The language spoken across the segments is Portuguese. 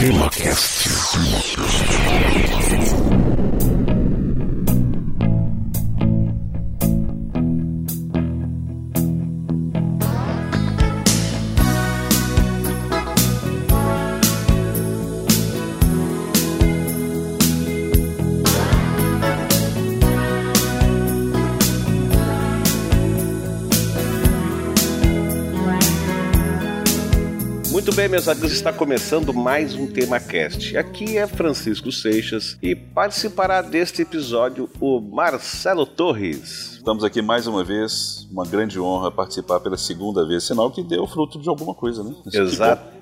TemaCast. Muito meus amigos, está começando mais um TemaCast. Aqui é Francisco Seixas e participará deste episódio o Marcelo Torres. Estamos aqui mais uma vez, uma grande honra participar pela segunda vez, sinal que deu fruto de alguma coisa, né?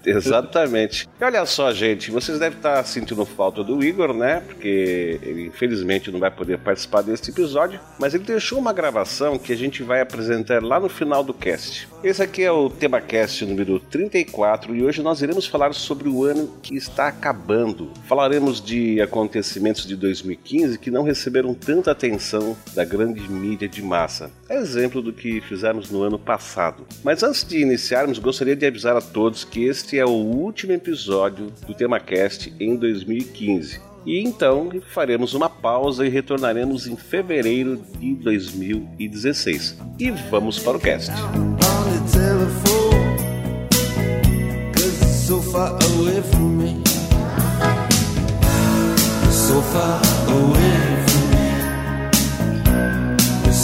Exatamente. E olha só, gente, vocês devem estar sentindo falta do Igor, né? Porque ele infelizmente não vai poder participar deste episódio, mas ele deixou uma gravação que a gente vai apresentar lá no final do cast. Esse aqui é o TemaCast número 34 e hoje nós iremos falar sobre o ano que está acabando. Falaremos de acontecimentos de 2015 que não receberam tanta atenção da grande mídia de massa. É exemplo do que fizemos no ano passado. Mas antes de iniciarmos, gostaria de avisar a todos que este é o último episódio do TemaCast em 2015. E então faremos uma pausa e retornaremos em fevereiro de 2016. E vamos para o cast. so far away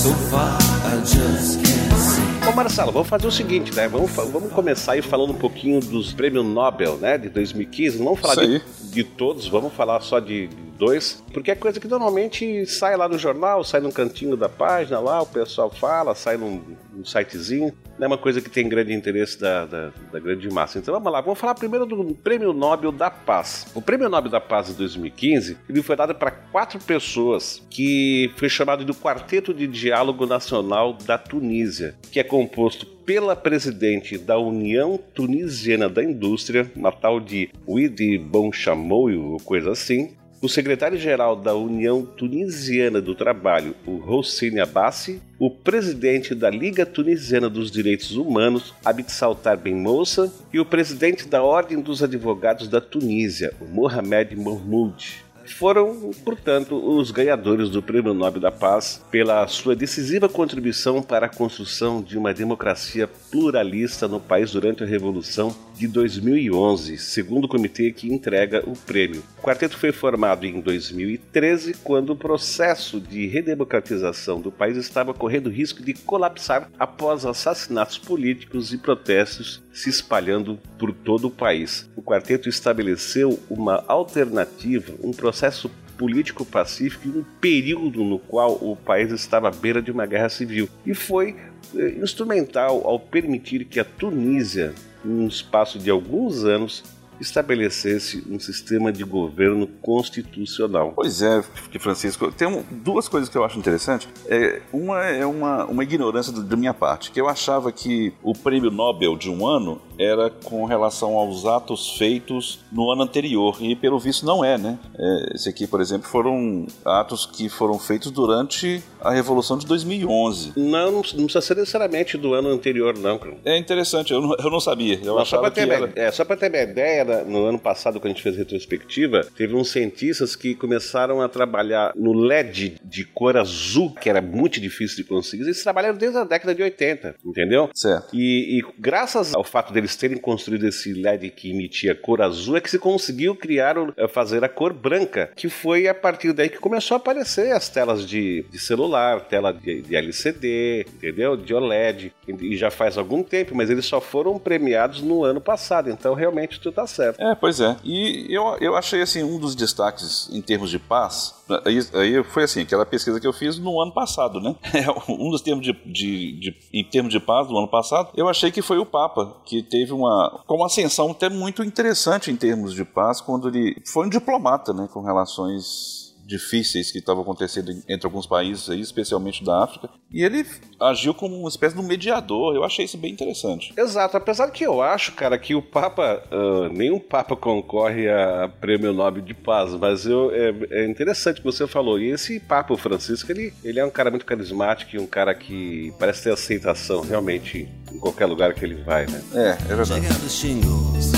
so far I just can't see Ô Marcelo, vamos fazer o seguinte, né? Vamos, vamos começar aí falando um pouquinho dos prêmios Nobel, né? De 2015. Não vamos falar de, de todos, vamos falar só de dois. Porque é coisa que normalmente sai lá no jornal, sai num cantinho da página lá, o pessoal fala, sai num, num sitezinho. Não é uma coisa que tem grande interesse da, da, da grande massa. Então vamos lá, vamos falar primeiro do Prêmio Nobel da Paz. O Prêmio Nobel da Paz de 2015 ele foi dado para quatro pessoas que foi chamado do Quarteto de Diálogo Nacional da Tunísia, que é composto pela presidente da União Tunisiana da Indústria, uma tal de Widi Bonchamoio, ou coisa assim, o secretário-geral da União Tunisiana do Trabalho, o Hossein Abbassi, o presidente da Liga Tunisiana dos Direitos Humanos, Abid Saltar Ben Moussa, e o presidente da Ordem dos Advogados da Tunísia, o Mohamed Mahmoud. Foram, portanto, os ganhadores do Prêmio Nobel da Paz pela sua decisiva contribuição para a construção de uma democracia pluralista no país durante a Revolução de 2011, segundo o comitê que entrega o prêmio. O quarteto foi formado em 2013, quando o processo de redemocratização do país estava correndo risco de colapsar após assassinatos políticos e protestos se espalhando por todo o país. O quarteto estabeleceu uma alternativa, um processo político pacífico em um período no qual o país estava à beira de uma guerra civil e foi eh, instrumental ao permitir que a Tunísia, em um espaço de alguns anos, estabelecesse um sistema de governo constitucional. Pois é, Francisco, tem um- duas coisas que eu acho interessante. É, uma é uma, uma ignorância do- da minha parte, que eu achava que o prêmio Nobel de um ano era com relação aos atos feitos no ano anterior, e pelo visto não é, né? É, esse aqui, por exemplo, foram atos que foram feitos durante a Revolução de 2011. Não, não precisa ser necessariamente do ano anterior, não. É interessante, eu não, eu não sabia. Eu Não, só para ter, era... é, ter uma ideia, na- no ano passado, quando a gente fez a retrospectiva, teve uns cientistas que começaram a trabalhar no LED de cor azul, que era muito difícil de conseguir. Eles trabalharam desde a década de 80, entendeu? Certo. E, e graças ao fato deles terem construído esse LED que emitia cor azul, é que se conseguiu criar, eh, fazer a cor branca, que foi a partir daí que começou a aparecer as telas de, de celular, tela de, de LCD, entendeu? De OLED. E já faz algum tempo, mas eles só foram premiados no ano passado. Então realmente tu tá certo. É, pois é. E eu, eu achei assim um dos destaques em termos de paz. Aí, aí foi assim, aquela pesquisa que eu fiz no ano passado, né? um dos termos de, de, de- em termos de paz do ano passado, eu achei que foi o Papa, que teve uma, com uma ascensão até muito interessante em termos de paz, quando ele foi um diplomata, né, com relações difíceis que estavam acontecendo entre alguns países aí, especialmente da África, e ele agiu como uma espécie de um mediador. Eu achei isso bem interessante. Exato, apesar que eu acho, cara, que o Papa, ah, nenhum Papa concorre a Prêmio Nobel de Paz, mas eu, é, é interessante o que você falou. E esse Papa, o Francisco, ele, ele é um cara muito carismático e um cara que parece ter aceitação realmente em qualquer lugar que ele vai, né? É, é verdade. Check out the shingles.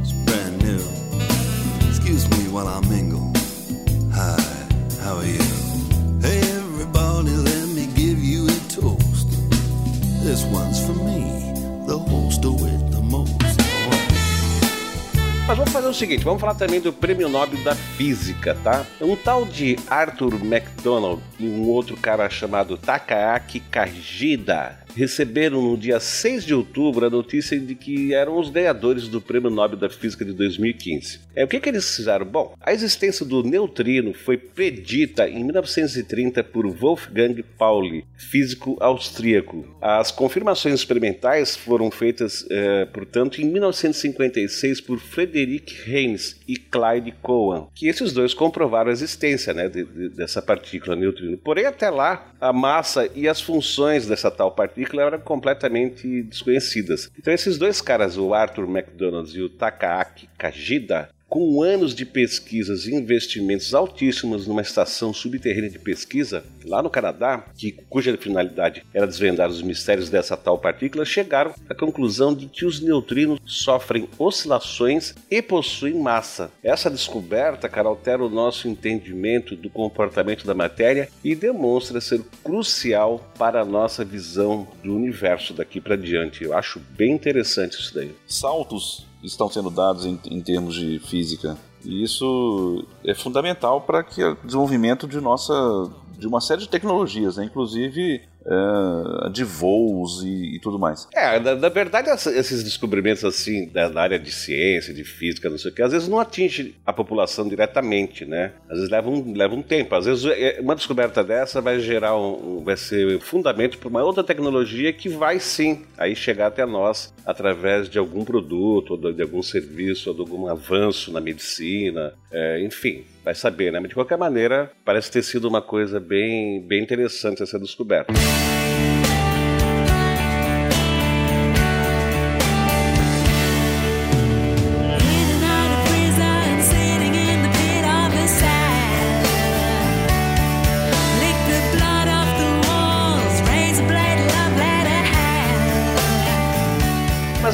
It's brand new how are you? Hey, everybody, let me give you a toast. This one's for me, the host the most. Mas vamos fazer o seguinte, vamos falar também do Prêmio Nobel da Física, tá? Um tal de Arthur MacDonald e um outro cara chamado Takaaki Kajida receberam no dia 6 de outubro a notícia de que eram os ganhadores do Prêmio Nobel da Física de 2015. É, o que, que eles fizeram? Bom, a existência do neutrino foi predita em 1930 por Wolfgang Pauli, físico austríaco. As confirmações experimentais foram feitas, é, portanto, em 1956 por Frederick Heinz e Clyde Cowan, que esses dois comprovaram a existência né, de, de, dessa partícula neutrino. Porém, até lá, a massa e as funções dessa tal partícula eram completamente desconhecidas. Então esses dois caras, o Arthur McDonald e o Takaaki Kajida, com anos de pesquisas e investimentos altíssimos numa estação subterrânea de pesquisa lá no Canadá, que, cuja finalidade era desvendar os mistérios dessa tal partícula, chegaram à conclusão de que os neutrinos sofrem oscilações e possuem massa. Essa descoberta, cara, altera o nosso entendimento do comportamento da matéria e demonstra ser crucial para a nossa visão do universo daqui para diante. Eu acho bem interessante isso daí. Saltos estão sendo dados em, em termos de física. E isso é fundamental para que o desenvolvimento de nossa de uma série de tecnologias, né? inclusive uh, de voos e, e, tudo mais. É, na, na, verdade, esses descobrimentos assim, da, área de ciência, de física, não sei o que, às vezes não atinge a população diretamente, né? Às vezes leva um, leva um tempo. Às vezes é, uma descoberta dessa vai gerar um, vai ser fundamento para uma outra tecnologia que vai sim aí chegar até nós através de algum produto, ou de algum serviço, ou de algum avanço na medicina, é, enfim, vai saber, né? Mas de qualquer maneira, parece ter sido uma coisa bem, bem interessante essa descoberta.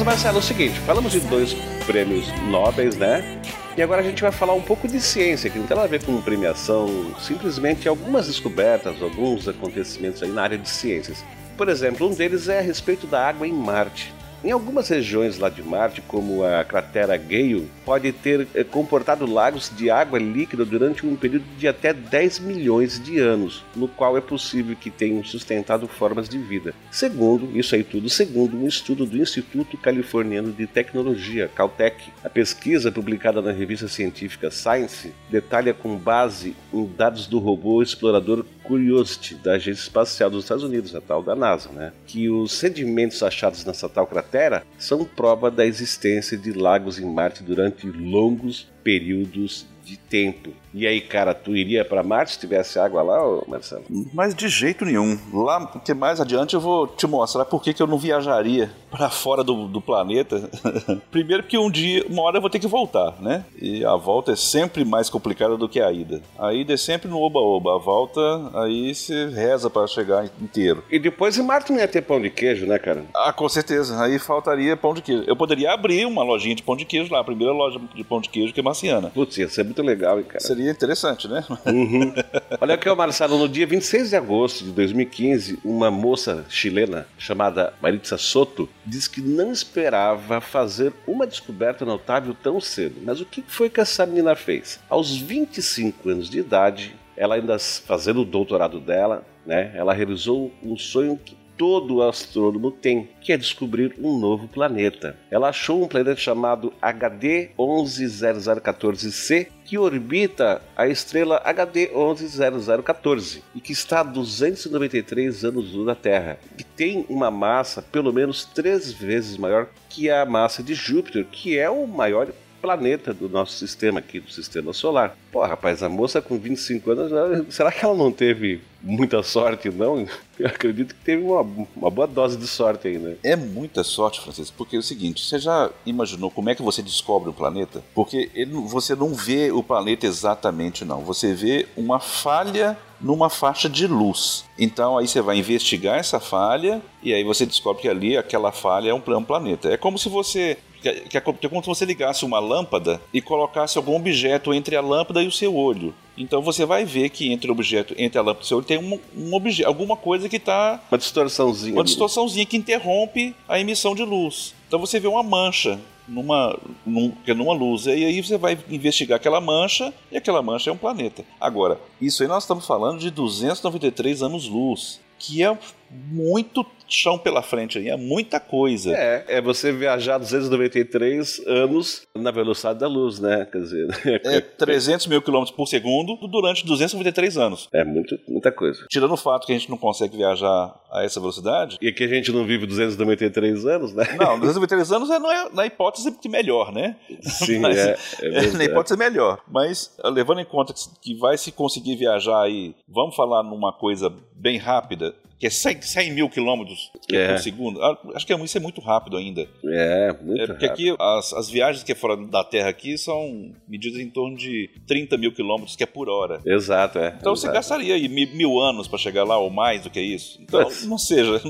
Marcelo, é o seguinte, falamos de dois prêmios nobres, né? E agora a gente vai falar um pouco de ciência, que não tem nada a ver com premiação, simplesmente algumas descobertas, alguns acontecimentos aí na área de ciências. Por exemplo, um deles é a respeito da água em Marte. Em algumas regiões lá de Marte, como a cratera Gale, pode ter eh, comportado lagos de água líquida durante um período de até 10 milhões de anos, no qual é possível que tenham sustentado formas de vida. Segundo, isso aí tudo, segundo um estudo do Instituto Californiano de Tecnologia, Caltech. A pesquisa, publicada na revista científica Science, detalha com base em dados do robô explorador Curiosity, da Agência Espacial dos Estados Unidos, a tal da NASA, né? que os sedimentos achados nessa tal cratera são prova da existência de lagos em Marte durante longos períodos de tempo. E aí, cara, tu iria para Marte se tivesse água lá, Marcelo? Mas de jeito nenhum. Lá, porque mais adiante eu vou te mostrar por que, que eu não viajaria para fora do, do planeta. Primeiro porque um dia, uma hora eu vou ter que voltar, né? E a volta é sempre mais complicada do que a ida. A ida é sempre no oba-oba. A volta, aí você reza para chegar inteiro. E depois em Marte não ia ter pão de queijo, né, cara? Ah, com certeza. Aí faltaria pão de queijo. Eu poderia abrir uma lojinha de pão de queijo lá, a primeira loja de pão de queijo que é marciana. Putz, ia ser muito legal, hein, cara? Seria interessante, né? Uhum. Olha aqui, Marcelo, no dia 26 de agosto de 2015, uma moça chilena chamada Maritza Soto disse que não esperava fazer uma descoberta notável tão cedo. Mas o que foi que essa menina fez? Aos 25 anos de idade, ela ainda fazendo o doutorado dela, né? Ela realizou um sonho que todo astrônomo tem, que é descobrir um novo planeta. Ela achou um planeta chamado HD 110014c que orbita a estrela HD 110014 e que está a 293 anos da Terra, e tem uma massa pelo menos três vezes maior que a massa de Júpiter, que é o maior planeta do nosso sistema aqui, do sistema solar. Pô, rapaz, a moça com 25 anos, será que ela não teve muita sorte, não? Eu acredito que teve uma, uma boa dose de sorte aí, né? É muita sorte, Francisco, porque é o seguinte, você já imaginou como é que você descobre o planeta? Porque ele, você não vê o planeta exatamente, não. Você vê uma falha numa faixa de luz. Então aí você vai investigar essa falha e aí você descobre que ali aquela falha é um, é um planeta. É como se você que é, é como se você ligasse uma lâmpada e colocasse algum objeto entre a lâmpada e o seu olho. Então você vai ver que entre o objeto, entre a lâmpada e o seu olho, tem um, um objeto, alguma coisa que está. Uma distorçãozinha. Uma distorçãozinha que interrompe a emissão de luz. Então você vê uma mancha numa, num, numa luz. E aí você vai investigar aquela mancha e aquela mancha é um planeta. Agora, isso aí nós estamos falando de 293 anos-luz, que é muito chão pela frente aí, é muita coisa. É, é você viajar 293 anos na velocidade da luz, né? Quer dizer, é 300 mil quilômetros por segundo durante 293 anos. É muito, muita coisa. Tirando o fato que a gente não consegue viajar a essa velocidade. E que a gente não vive 293 anos, né? Não, 293 anos é, não é na hipótese que melhor, né? Sim, Mas, é, é, é, na hipótese melhor. Mas levando em conta que vai se conseguir viajar aí, vamos falar numa coisa bem rápida, que é 100, 100 mil quilômetros É. por segundo. Ah, Acho que isso é muito rápido ainda. É, muito É porque rápido. aqui as, as viagens que é fora da Terra aqui são medidas em torno de 30 mil quilômetros, que é por hora. Exato, é. Então você exato. gastaria aí mil, mil anos para chegar lá, ou mais do que isso. Então, Putz. não seja.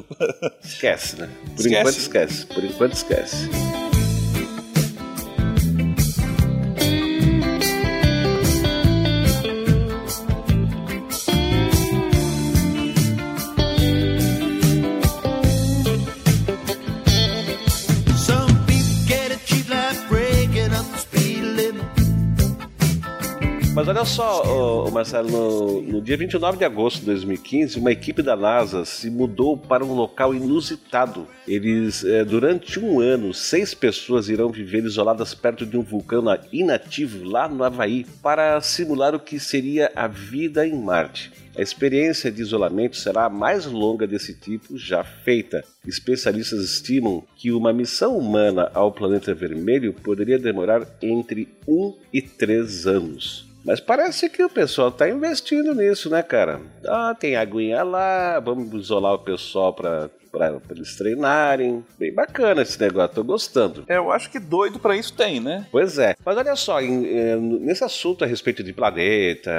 Esquece, né? Por Esquece. enquanto esquece. Por enquanto esquece. Olha só, ô Marcelo, no, no dia 29 de agosto de 2015, uma equipe da NASA se mudou para um local inusitado. Eles, eh, durante um ano, seis pessoas irão viver isoladas perto de um vulcão na- inativo lá no Havaí para simular o que seria a vida em Marte. A experiência de isolamento será a mais longa desse tipo já feita. Especialistas estimam que uma missão humana ao planeta vermelho poderia demorar entre um e três anos. Mas parece que o pessoal está investindo nisso, né, cara? Ah, tem aguinha lá, vamos isolar o pessoal para eles treinarem. Bem bacana esse negócio, tô gostando. É, eu acho que doido para isso tem, né? Pois é. Mas olha só, em- eh, nesse assunto a respeito de planeta,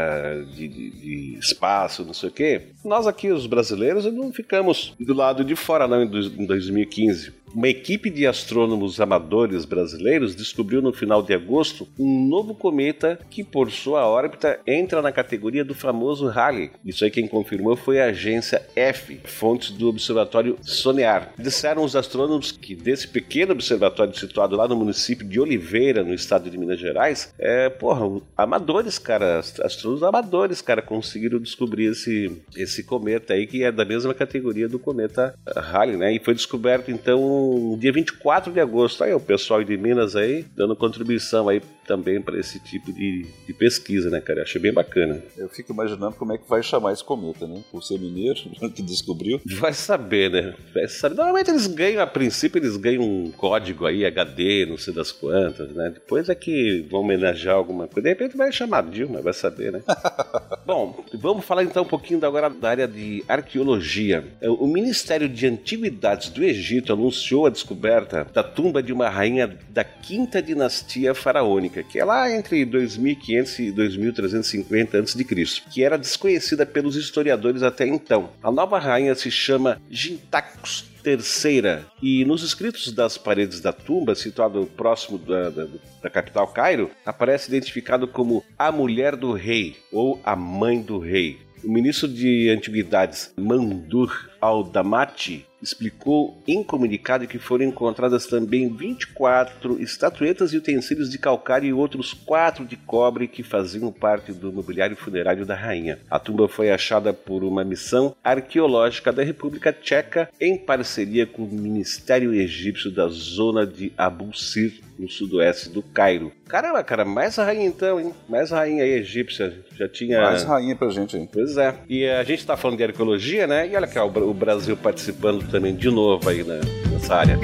de, de- de espaço, não sei o quê, nós aqui, os brasileiros, não ficamos do lado de fora, não, em 2015. Uma equipe de astrônomos amadores brasileiros descobriu no final de agosto um novo cometa que, por sua órbita, entra na categoria do famoso Halley. Isso aí quem confirmou foi a agência F, fontes do observatório Sonear. Disseram os astrônomos que desse pequeno observatório situado lá no município de Oliveira, no estado de Minas Gerais, é, porra, amadores, cara, ast- astrônomos amadores, cara, conseguiram descobrir esse, esse cometa aí, que é da mesma categoria do cometa Halley, né? E foi descoberto, então, dia 24 de agosto. Aí o pessoal de Minas aí, dando contribuição aí também para esse tipo de, de pesquisa, né, cara? Eu achei bem bacana. Eu fico imaginando como é que vai chamar esse cometa, né? Por ser mineiro, que descobriu. Vai saber, né? Vai saber. Normalmente eles ganham, a princípio, eles ganham um código aí, HD, não sei das quantas, né? Depois é que vão homenagear alguma coisa. De repente vai chamar Dilma, vai saber, né? Bom, vamos falar então um pouquinho agora da área de arqueologia. O Ministério de Antiguidades do Egito anunciou a descoberta da tumba de uma rainha da quinta dinastia faraônica, que é lá entre 2500 e 2350 a.C., que era desconhecida pelos historiadores até então. A nova rainha se chama Gintakus terceira. E nos escritos das paredes da tumba, situado próximo da, da, da capital Cairo, aparece identificado como a mulher do rei ou a mãe do rei. O ministro de Antiguidades, Mandur al-Damati, explicou em comunicado que foram encontradas também 24 estatuetas e utensílios de calcário e outros quatro de cobre que faziam parte do mobiliário funerário da rainha. A tumba foi achada por uma missão arqueológica da República Tcheca em parceria com o Ministério Egípcio da zona de Abu Sir, no sudoeste do Cairo. Caramba, cara, mais rainha então, hein? Mais rainha aí egípcia. Já tinha. Mais rainha pra gente aí. Pois é. E a gente tá falando de arqueologia, né? E olha o Bra- o Brasil participando também de novo aí né, nessa área.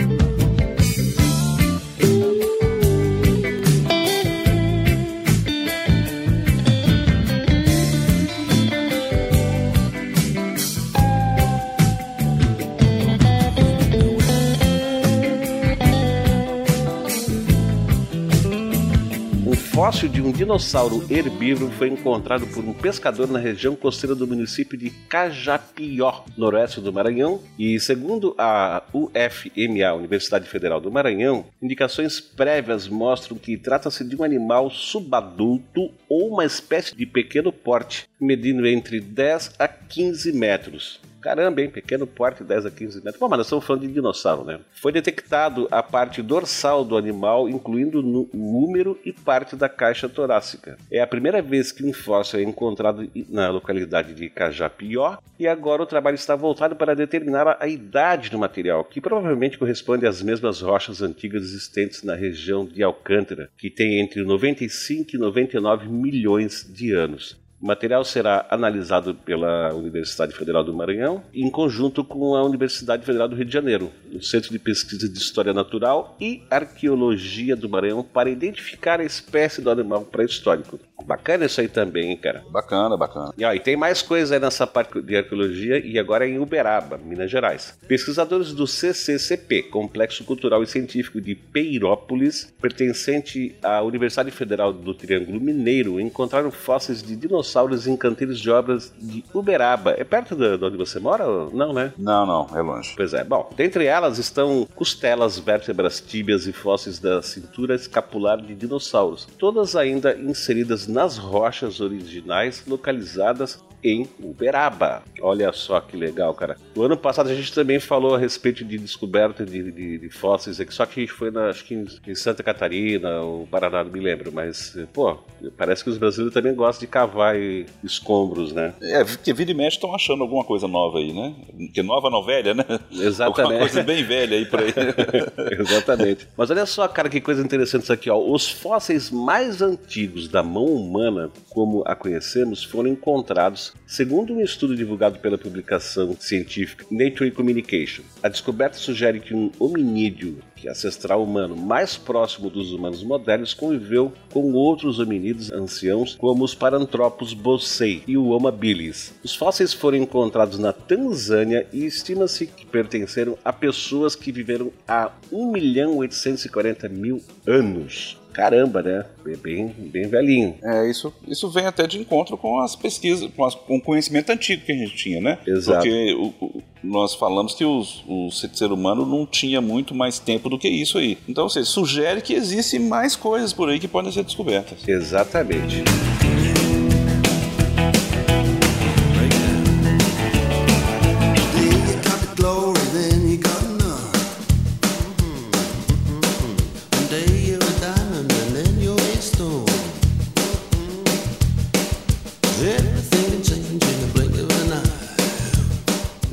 Fóssil de um dinossauro herbívoro foi encontrado por um pescador na região costeira do município de Cajapió, noroeste do Maranhão, e segundo a UFMA, Universidade Federal do Maranhão, indicações prévias mostram que trata-se de um animal subadulto ou uma espécie de pequeno porte, medindo entre 10 a 15 metros. Caramba, hein? Pequeno porte, 10 a 15 metros. Bom, mas nós estamos falando de dinossauro, né? Foi detectado a parte dorsal do animal, incluindo o úmero e parte da caixa torácica. É a primeira vez que um fóssil é encontrado na localidade de Cajapió e agora o trabalho está voltado para determinar a idade do material, que provavelmente corresponde às mesmas rochas antigas existentes na região de Alcântara, que tem entre 95 e 99 milhões de anos. O material será analisado pela Universidade Federal do Maranhão em conjunto com a Universidade Federal do Rio de Janeiro, no Centro de Pesquisa de História Natural e Arqueologia do Maranhão, para identificar a espécie do animal pré-histórico. Bacana isso aí também, hein, cara? Bacana, bacana. E, ó, e tem mais coisa aí nessa parte de arqueologia e agora em Uberaba, Minas Gerais. Pesquisadores do CCCP, Complexo Cultural e Científico de Peirópolis, pertencente à Universidade Federal do Triângulo Mineiro, encontraram fósseis de dinossauros em canteiros de obras de Uberaba. É perto de, de onde você mora? Não, né? Não, não, é longe. Pois é. Bom, dentre elas estão costelas, vértebras, tíbias e fósseis da cintura escapular de dinossauros, todas ainda inseridas nas rochas originais localizadas em Uberaba. Olha só que legal, cara. No ano passado a gente também falou a respeito de descoberta de, de, de fósseis aqui, só que foi na, acho que em, em, Santa Catarina ou Paraná, não me lembro, mas, pô, parece que os brasileiros também gostam de cavar escombros, né? É, porque vira e mexe estão achando alguma coisa nova aí, né? Que nova não velha, né? Exatamente. Alguma coisa bem velha aí por aí. Exatamente. Mas olha só, cara, que coisa interessante isso aqui, ó. Os fósseis mais antigos da mão humana, como a conhecemos, foram encontrados segundo um estudo divulgado pela publicação científica Nature Communication. A descoberta sugere que um hominídeo que é ancestral humano mais próximo dos humanos modernos conviveu com outros hominídeos anciãos como os Paranthropus bossei e o Homo habilis. Os fósseis foram encontrados na Tanzânia e estima-se que pertenceram a pessoas que viveram há 1 milhão 840 mil anos. Caramba, né? Bem, bem velhinho. É, isso, isso vem até de encontro com as pesquisas, com, as, com o conhecimento antigo que a gente tinha, né? Exato. Porque o, o, nós falamos que os, o ser humano não tinha muito mais tempo do que isso aí. Então, você sugere que existem mais coisas por aí que podem ser descobertas. Exatamente.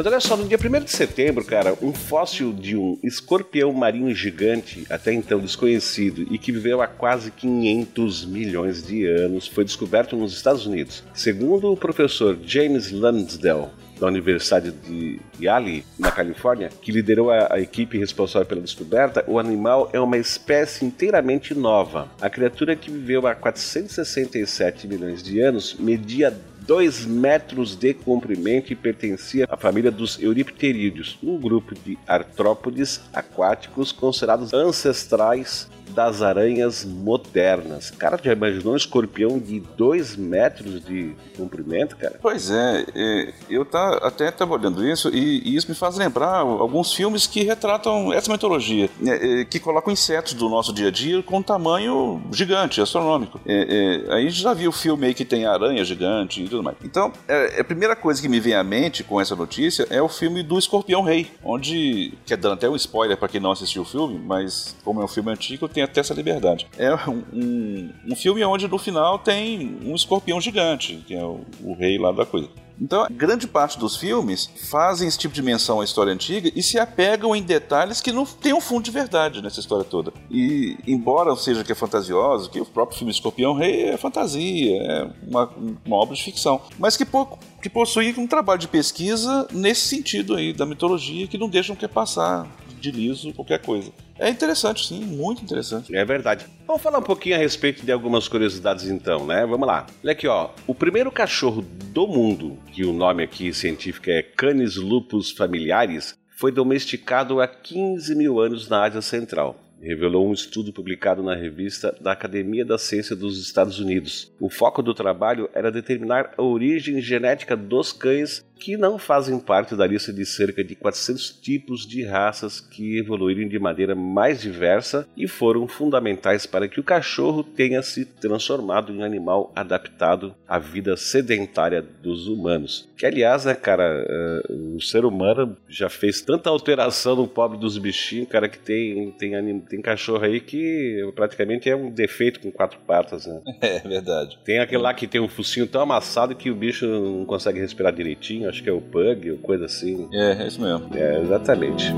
Olha só, no dia 1 de setembro, cara, um fóssil de um escorpião marinho gigante, até então desconhecido e que viveu há quase 500 milhões de anos, foi descoberto nos Estados Unidos. Segundo o professor James Lansdale, da Universidade de Yale, na Califórnia, que liderou a, a, equipe responsável pela descoberta, o animal é uma espécie inteiramente nova. A criatura que viveu há 467 milhões de anos media 2 metros de comprimento e pertencia à família dos Euripterídeos, um grupo de artrópodes aquáticos considerados ancestrais das aranhas modernas. Cara, já imaginou um escorpião de 2 metros de comprimento, cara? Pois é, é eu tá, até estava olhando isso e, e, isso me faz lembrar alguns filmes que retratam essa mitologia, é, é, que colocam insetos do nosso dia a dia com tamanho gigante, astronômico. É, é, a gente já viu filme aí que tem aranha gigante e tudo mais. Então, é, a primeira coisa que me vem à mente com essa notícia é o filme do Escorpião Rei, onde, que é dando até um spoiler para quem não assistiu o filme, mas como é um filme antigo, tem até essa liberdade. É um, um, um filme onde no final tem um escorpião gigante, que é o, o rei lá da coisa. Então, grande parte dos filmes fazem esse tipo de menção à história antiga e se apegam em detalhes que não tem um fundo de verdade nessa história toda. E, embora seja que é fantasioso, que o próprio filme Escorpião Rei é fantasia, é uma, uma obra de ficção, mas que pouco que possui um trabalho de pesquisa nesse sentido aí da mitologia que não deixam que passar de liso qualquer coisa. É interessante, sim, muito interessante. É verdade. Vamos falar um pouquinho a respeito de algumas curiosidades então, né? Vamos lá. Olha aqui, ó. O primeiro cachorro do mundo, que o nome aqui científico é Canis lupus familiaris, foi domesticado há 15 mil anos na Ásia Central revelou um estudo publicado na revista da Academia da Ciência dos Estados Unidos. O foco do trabalho era determinar a origem genética dos cães que não fazem parte da lista de cerca de 400 tipos de raças que evoluíram de maneira mais diversa e foram fundamentais para que o cachorro tenha se transformado em um animal adaptado à vida sedentária dos humanos. Que, aliás, né, cara, uh, o ser humano já fez tanta alteração no pobre dos bichinhos, cara, que tem, tem, tem cachorro aí que praticamente é um defeito com quatro patas, né? É verdade. Tem aquele lá que tem um focinho tão amassado que o bicho não consegue respirar direitinho, acho que é o pug, ou coisa assim. É, é isso mesmo. É, exatamente.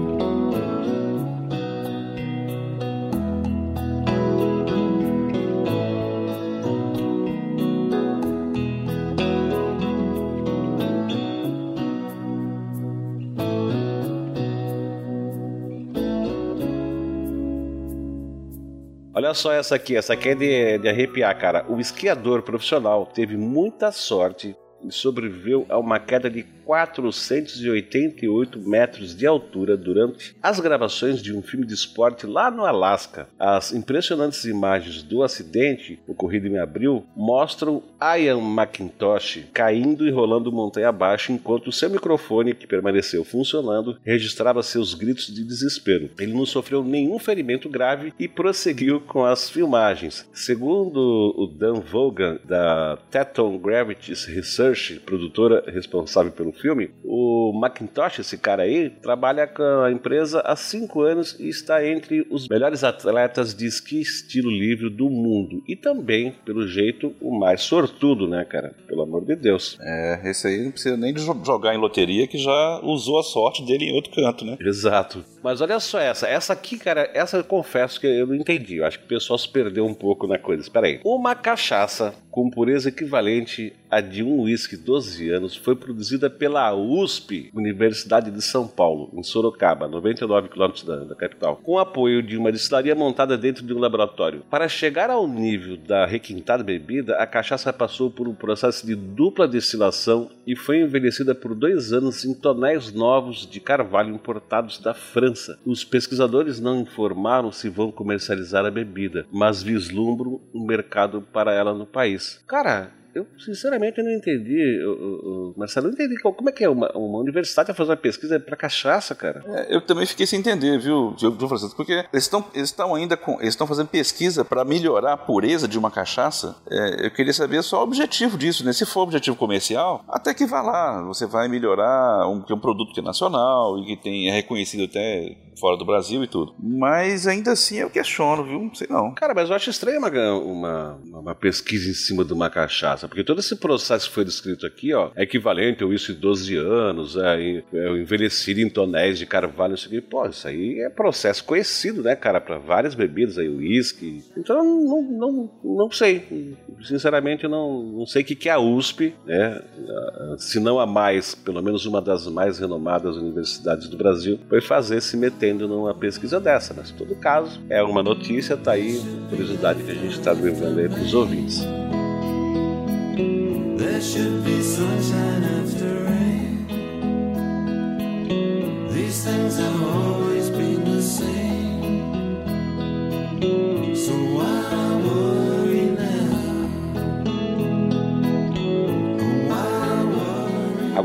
Olha só essa aqui, essa aqui é de, de arrepiar, cara. O esquiador profissional teve muita sorte sobreviveu a uma queda de 488 metros de altura durante as gravações de um filme de esporte lá no Alasca. As impressionantes imagens do acidente, ocorrido em abril, mostram Ian McIntosh caindo e rolando montanha abaixo enquanto seu microfone, que permaneceu funcionando, registrava seus gritos de desespero. Ele não sofreu nenhum ferimento grave e prosseguiu com as filmagens. Segundo o Dan Vaughan, da Teton Gravities Research, produtora responsável pelo filme, o Macintosh, esse cara aí, trabalha com a empresa há cinco anos e está entre os melhores atletas de esqui estilo livre do mundo. E também, pelo jeito, o mais sortudo, né, cara? Pelo amor de Deus. É, esse aí não precisa nem de jogar em loteria, que já usou a sorte dele em outro canto, né? Exato. Mas olha só essa. Essa aqui, cara, essa eu confesso que eu não entendi. Eu acho que o pessoal se perdeu um pouco na coisa. Espera aí. Uma cachaça com pureza equivalente a de um uísque 12 anos foi produzida pela USP, Universidade de São Paulo, em Sorocaba, 99 quilômetros da, da capital, com apoio de uma destilaria montada dentro de um laboratório. Para chegar ao nível da requintada bebida, a cachaça passou por um processo de dupla destilação e foi envelhecida por dois anos em tonéis novos de carvalho importados da França. Os pesquisadores não informaram se vão comercializar a bebida, mas vislumbram um mercado para ela no país. Cara, eu sinceramente não entendi, eu, Marcelo, não entendi como é que é uma, uma universidade a fazer uma pesquisa para cachaça, cara. É, eu também fiquei sem entender, viu, Diogo Francisco, porque eles estão eles ainda com, eles estão fazendo pesquisa para melhorar a pureza de uma cachaça. É, eu queria saber só o objetivo disso, né? Se for objetivo comercial, até que vá lá, você vai melhorar um, um produto que é nacional e que tem é reconhecido até fora do Brasil e tudo. Mas ainda assim eu questiono, viu? Não sei não. Cara, mas eu acho estranho uma, uma, uma pesquisa em cima de uma cachaça, porque todo esse processo que foi descrito aqui, ó, é equivalente a isso de 12 anos, é, é envelhecido em tonéis de carvalho, não sei o que. Pô, isso aí é processo conhecido, né, cara, para várias bebidas aí, uísque. Então, não, não, não sei. Sinceramente, eu não, não sei o que, que é a USP, né, se não a mais, pelo menos uma das mais renomadas universidades do Brasil, foi fazer se meter tendo numa pesquisa dessa, mas em todo caso é uma notícia, tá aí, curiosidade que a gente está levando aí para os ouvintes. There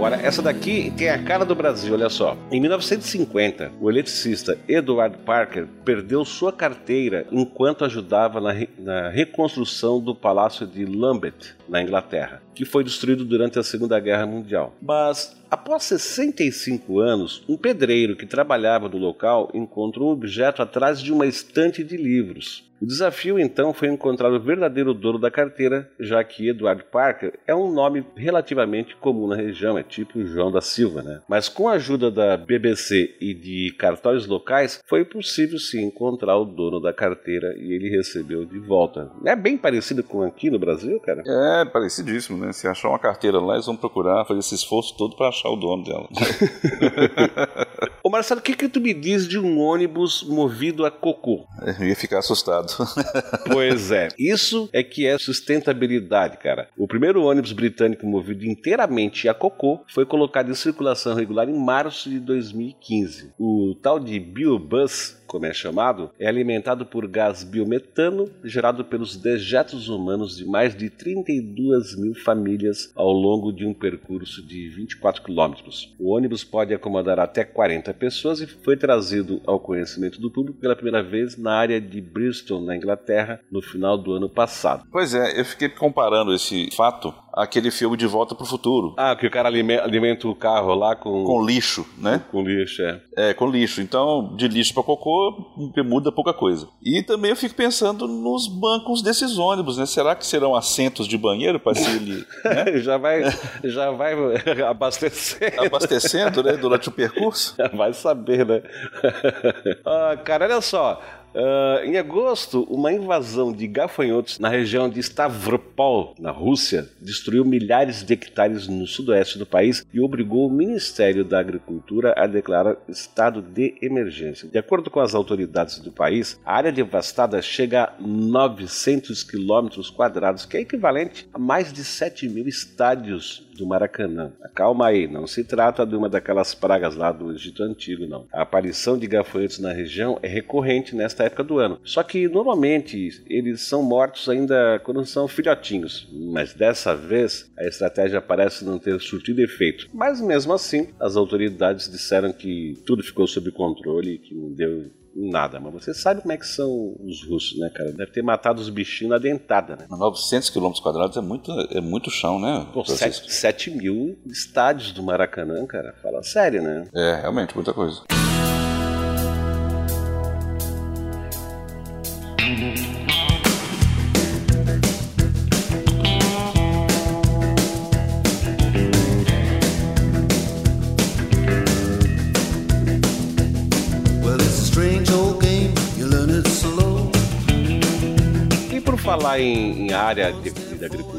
Agora, essa daqui tem a cara do Brasil, olha só. Em 1950, o eletricista Edward Parker perdeu sua carteira enquanto ajudava na, re na reconstrução do Palácio de Lambeth, na Inglaterra, que foi destruído durante a Segunda Guerra Mundial. Mas Após 65 anos, um pedreiro que trabalhava no local encontrou o objeto atrás de uma estante de livros. O desafio então foi encontrar o verdadeiro dono da carteira, já que Edward Parker é um nome relativamente comum na região, é tipo João da Silva, né? Mas com a ajuda da BBC e de cartórios locais, foi possível sim encontrar o dono da carteira e ele recebeu de volta. É bem parecido com aqui no Brasil, cara? É, parecidíssimo, né? Se achar uma carteira lá, eles vão procurar fazer esse esforço todo para achar o dono dela. Ô Marcelo, o que, que tu me diz de um ônibus movido a cocô? Eu ia ficar assustado. pois é. Isso é que é sustentabilidade, cara. O primeiro ônibus britânico movido inteiramente a cocô foi colocado em circulação regular em março de 2015. O tal de Biobus como é chamado, é alimentado por gás biometano gerado pelos dejetos humanos de mais de 32 mil famílias ao longo de um percurso de 24 km quilômetros. O ônibus pode acomodar até 40 pessoas e foi trazido ao conhecimento do público pela primeira vez na área de Bristol, na Inglaterra, no final do ano passado. Pois é, eu fiquei comparando esse fato àquele filme De Volta pro Futuro. Ah, que o cara alime- alimenta o carro lá com, Com lixo, né? com lixo, é. É, com lixo. Então, de lixo para cocô, muda pouca coisa. E também eu fico pensando nos bancos desses ônibus, né? Será que serão assentos de banheiro para se ele né? já vai, já vai abastecer. abastecendo, né? Durante o percurso? Vai saber, né? ah, cara, olha só. Ah, em agosto, uma invasão de gafanhotos na região de Stavropol, na Rússia, destruiu milhares de hectares no sudoeste do país e obrigou o Ministério da Agricultura a declarar estado de emergência. De acordo com as autoridades do país, a área devastada chega a 900 quilômetros quadrados, que é equivalente a mais de 7 mil estádios do Maracanã. Calma aí, não se trata de uma daquelas pragas lá do Egito Antigo, não. A aparição de gafanhotos na região é recorrente nesta época do ano. Só que normalmente eles são mortos ainda quando são filhotinhos, mas dessa vez a estratégia parece não ter surtido efeito. Mas mesmo assim, as autoridades disseram que tudo ficou sob controle e que não deu nada. Mas você sabe como é que são os russos, né, cara? Deve ter matado os bichinhos na dentada, né? 900 quilômetros quadrados é muito, é muito chão, né? Pô, 7, 7 mil estádios do Maracanã, cara. Fala sério, né? É, realmente, muita coisa. E por falar em, em área de, de agricultura,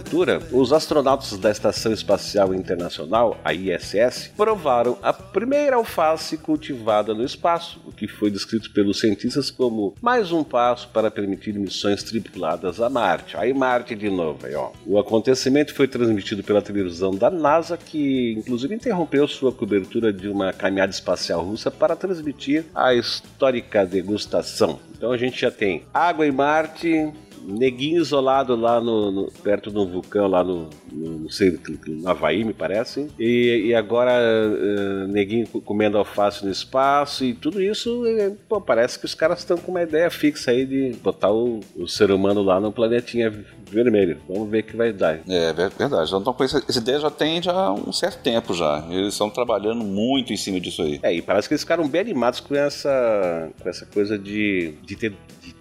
os astronautas da Estação Espacial Internacional, a ISS, provaram a primeira alface cultivada no espaço, o que foi descrito pelos cientistas como mais um passo para permitir missões tripuladas a Marte. Aí Marte de novo, aí, ó. O acontecimento foi transmitido pela televisão da NASA, que inclusive interrompeu sua cobertura de uma caminhada espacial russa para transmitir a histórica degustação. Então a gente já tem água em Marte, neguinho isolado lá no, no- perto do vulcão, lá no, no, não sei, no Havaí, me parece. E, e agora eh, neguinho co- comendo alface no espaço e tudo isso, eh, pô, parece que os caras estão com uma ideia fixa aí de botar o, o ser humano lá no planetinha vermelho. Vamos ver o que vai dar. É ver- verdade. Então, com essa, essa ideia já tem já um certo tempo já. Eles estão trabalhando muito em cima disso aí. É, e parece que eles ficaram bem animados com essa, com essa coisa de, de ter.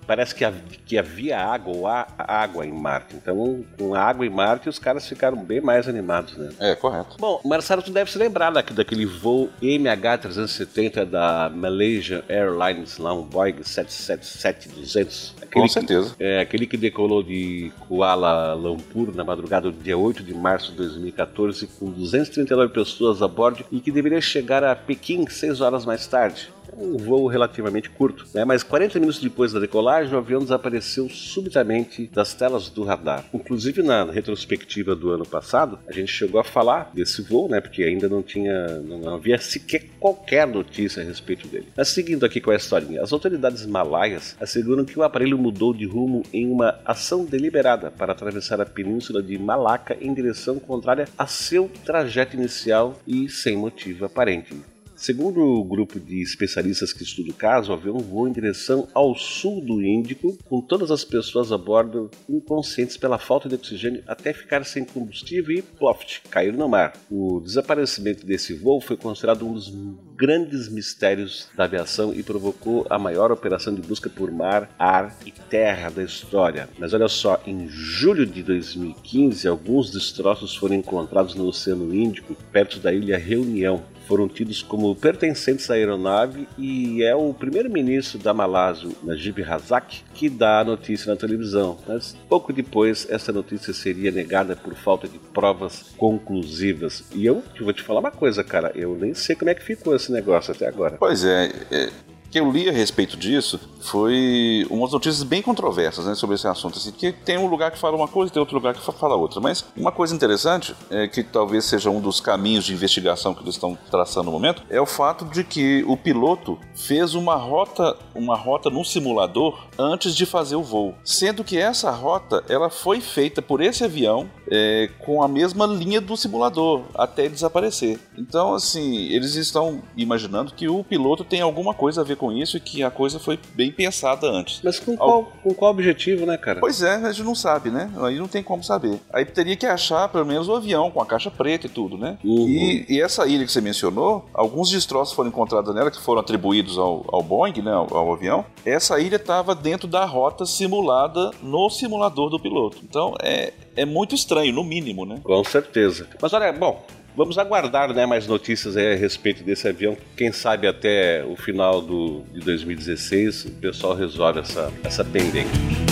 parece que, que havia água ou há água em Marte. Então, com água em Marte, os caras ficaram bem mais animados, né? É, correto. Bom, Marcelo, tu deve se lembrar daquele voo MH370 da Malaysia Airlines, lá um Boeing 777-200. Com certeza. é, aquele que decolou de Kuala Lumpur na madrugada do dia 8 de março de 2014 com 239 pessoas a bordo e que deveria chegar a Pequim seis horas mais tarde. Um voo relativamente curto, né? mas 40 minutos depois da decolagem, o avião desapareceu subitamente das telas do radar. Inclusive, na retrospectiva do ano passado, a gente chegou a falar desse voo, né? porque ainda não tinha, não havia sequer qualquer notícia a respeito dele. Mas seguindo aqui com a historinha, as autoridades malaias asseguram que o aparelho mudou de rumo em uma ação deliberada para atravessar a península de Malaca em direção contrária a seu trajeto inicial e sem motivo aparente. Segundo o grupo de especialistas que estuda o caso, o avião voou em direção ao sul do Índico, com todas as pessoas a bordo inconscientes pela falta de oxigênio até ficar sem combustível e, ploft, cair no mar. O desaparecimento desse voo foi considerado um dos grandes mistérios da aviação e provocou a maior operação de busca por mar, ar e terra da história. Mas olha só, em julho de 2015, alguns destroços foram encontrados no Oceano Índico, perto da ilha Reunião foram tidos como pertencentes à aeronave e é o primeiro-ministro da Malásia, Najib Razak, que dá a notícia na televisão. Mas pouco depois, essa notícia seria negada por falta de provas conclusivas. E eu vou te falar uma coisa, cara, eu nem sei como é que ficou esse negócio até agora. Pois é, é, que eu li a respeito disso foi umas notícias bem controversas né, sobre esse assunto. Assim, que tem um lugar que fala uma coisa e tem outro lugar que fa- fala outra. Mas uma coisa interessante, é que talvez seja um dos caminhos de investigação que eles estão traçando no momento, é o fato de que o piloto fez uma rota, uma rota num simulador antes de fazer o voo. Sendo que essa rota ela foi feita por esse avião é, com a mesma linha do simulador até desaparecer. Então, assim, eles estão imaginando que o piloto tem alguma coisa a ver com isso e que a coisa foi bem pensada antes. Mas com qual, com qual objetivo, né, cara? Pois é, a gente não sabe, né? Aí não tem como saber. Aí teria que achar pelo menos o avião com a caixa preta e tudo, né? Uhum. E, e essa ilha que você mencionou, alguns destroços foram encontrados nela que foram atribuídos ao, ao Boeing, né? Ao, ao avião. Essa ilha estava dentro da rota simulada no simulador do piloto. Então é, é muito estranho, no mínimo, né? Com certeza. Mas olha, bom, vamos aguardar né, mais notícias a respeito desse avião. Quem sabe até o final do, de 2016 o pessoal resolve essa, essa pendência.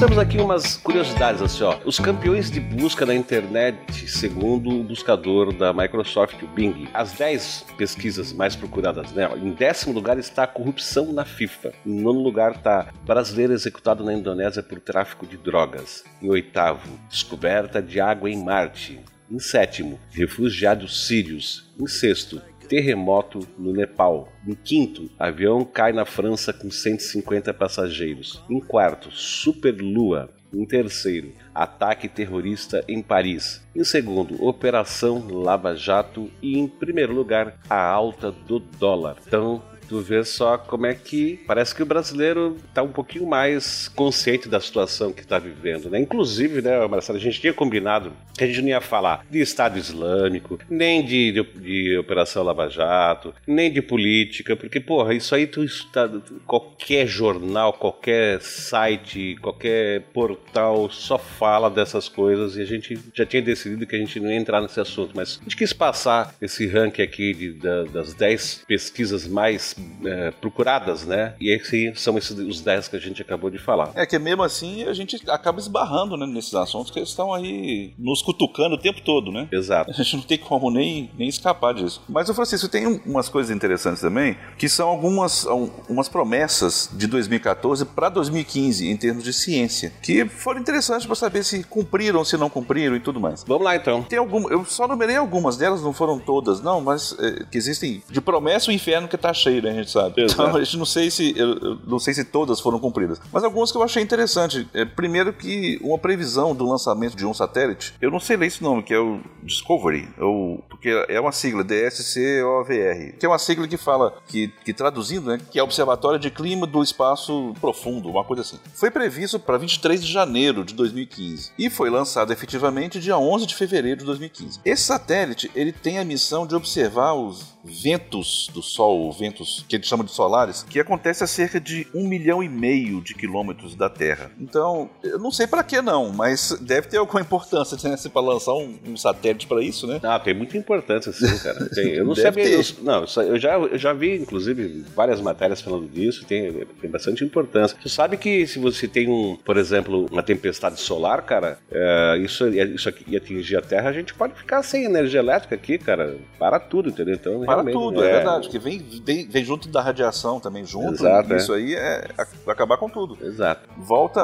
Temos aqui umas curiosidades assim, ó. Os campeões de busca na internet, segundo o buscador da Microsoft, o Bing. As 10 pesquisas mais procuradas, né? Em décimo lugar está a corrupção na FIFA. Em nono lugar está brasileiro executado na Indonésia por tráfico de drogas. Em oitavo, descoberta de água em Marte. Em sétimo, refugiados sírios. Em sexto, terremoto no Nepal. Em quinto, avião cai na França com 150 passageiros. Em quarto, superlua. Em terceiro, ataque terrorista em Paris. Em segundo, Operação Lava Jato. E em primeiro lugar, a alta do dólar. Então, tu vê só como é que parece que o brasileiro está um pouquinho mais consciente da situação que está vivendo, né? Inclusive, né, Marcelo, a gente tinha combinado que a gente não ia falar de Estado Islâmico, nem de, de, de Operação Lava Jato, nem de política, porque, porra, isso aí tu está qualquer jornal, qualquer site, qualquer portal só fala dessas coisas e a gente já tinha decidido que a gente não ia entrar nesse assunto, mas a gente quis passar esse ranking aqui de, da, das 10 pesquisas mais é, procuradas, né? E esses são esses, os 10 que a gente acabou de falar. É que mesmo assim a gente acaba esbarrando né, nesses assuntos que eles estão aí nos cutucando o tempo todo, né? Exato. A gente não tem como nem, nem escapar disso. Mas, o Francisco, tem um- umas coisas interessantes também, que são algumas um- umas promessas de 2014 para 2015, em termos de ciência, que foram interessantes para saber se cumpriram, se não cumpriram e tudo mais. Vamos lá então. Tem algum, eu só numerei algumas delas, não foram todas, não, mas é, que existem de promessa o inferno que tá cheio, né, a gente sabe. Então a gente não sei se eu, eu não sei se todas foram cumpridas, mas algumas que eu achei interessante. É, primeiro que uma previsão do lançamento de um satélite, eu não sei ler esse nome, que é o Discovery, ou porque é uma sigla DSCOVR, que é uma sigla que fala que, que traduzindo, né, que é Observatório de Clima do Espaço Profundo, uma coisa assim. Foi previsto para 23 de janeiro de 2015 e foi lançado efetivamente dia 11 de fevereiro de 2015. Esse satélite ele tem a missão de observar os ventos do Sol, ventos que eles chamam de solares, que acontece a cerca de um milhão e meio de quilômetros da Terra. Então, eu não sei para que não, mas deve ter alguma importância né, para lançar um, um satélite para isso, né? Ah, tem muita importância, sim, cara. Tem- eu não sabia. ter. eu- não, eu já, eu já vi, inclusive, várias matérias falando disso, tem, tem bastante importância. Tu sabe que se você tem, um, por exemplo, uma tempestade solar, cara, é, isso, isso aqui ia atingir a Terra, a gente pode ficar sem energia elétrica aqui, cara. Para tudo, entendeu? Então, Para tudo, é, verdade, que vem, vem, vem junto da radiação também, junto. Exato, é. Isso aí é, a- vai acabar com tudo. Exato. Volta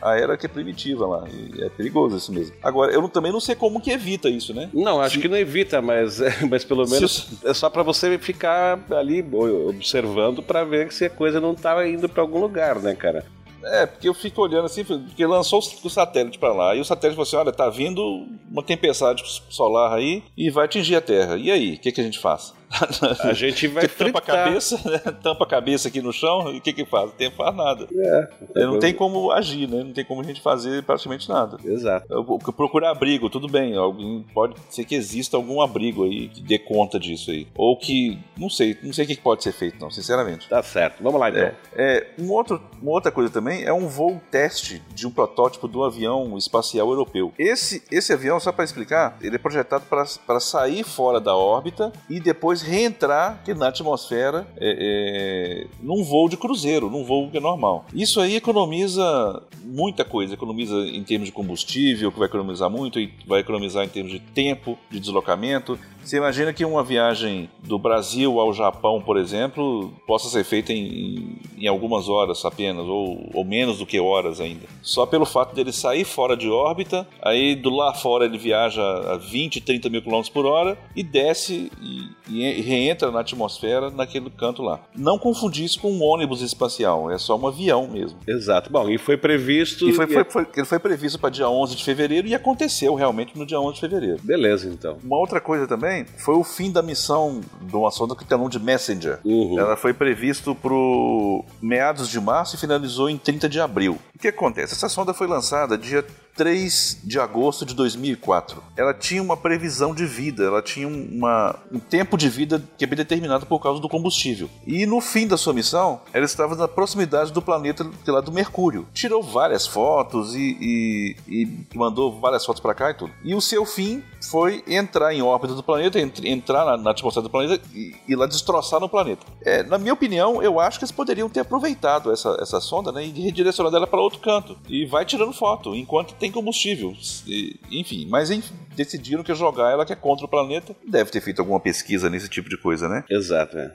a- era que é primitiva lá. E é perigoso isso mesmo. Agora, eu também não sei como que evita isso, né? Não, acho Se- que não evita, mas, mas pelo Se menos é só pra você ficar ali observando pra ver se a coisa não tá indo pra algum lugar, né, cara? É, porque eu fico olhando assim, porque lançou o satélite pra lá, e o satélite falou assim: olha, tá vindo uma tempestade solar aí e vai atingir a Terra. E aí, o que, que a gente faz? A gente vai Porque tampa a cabeça, né? tampa a cabeça aqui no chão, e o que que faz? Não tem, faz nada. É, não tem como agir, né? Não tem como a gente fazer praticamente nada. Exato. Procurar abrigo, tudo bem. Alguém pode ser que exista algum abrigo aí que dê conta disso aí. Ou que. Não sei, não sei o que pode ser feito, não, sinceramente. Tá certo. Vamos lá então. É, é, um outro, uma outra coisa também é um voo teste de um protótipo do avião espacial europeu. Esse, esse avião, só para explicar, ele é projetado para sair fora da órbita e depois reentrar na atmosfera é, é, num voo de cruzeiro, num voo que é normal. Isso aí economiza muita coisa, economiza em termos de combustível, que vai economizar muito, vai economizar em termos de tempo de deslocamento, Você imagina que uma viagem do Brasil ao Japão, por exemplo, possa ser feita em, em algumas horas apenas, ou, ou, menos do que horas ainda. Só pelo fato dele sair fora de órbita, aí do lá fora ele viaja a 20, 30 mil quilômetros por hora e desce e, e, reentra na atmosfera naquele canto lá. Não confundir isso com um ônibus espacial, é só um avião mesmo. Exato. Bom, e foi previsto. E foi, foi, foi, ele foi previsto para dia 11 de fevereiro e aconteceu realmente no dia 11 de fevereiro. Beleza, então. Uma outra coisa também foi o fim da missão de uma sonda que tem o nome de Messenger. Uhum. Ela foi previsto para meados de março e finalizou em 30 de abril. O que acontece? Essa sonda foi lançada dia 3 de agosto de 2004. Ela tinha uma previsão de vida, ela tinha uma, um tempo de vida que é bem determinado por causa do combustível. E no fim da sua missão, ela estava na proximidade do planeta lá do Mercúrio. Tirou várias fotos e, e, e mandou várias fotos para cá e tudo. E o seu fim foi entrar em órbita do planeta, entrar na, na atmosfera do planeta e, e lá destroçar no planeta. É, na minha opinião, eu acho que eles poderiam ter aproveitado essa, essa sonda né, e redirecionado ela para outro canto. E vai tirando foto, enquanto tem combustível. E, enfim, mas enfim, decidiram que jogar ela que é contra o planeta. Deve ter feito alguma pesquisa nesse tipo de coisa, né? Exato, é.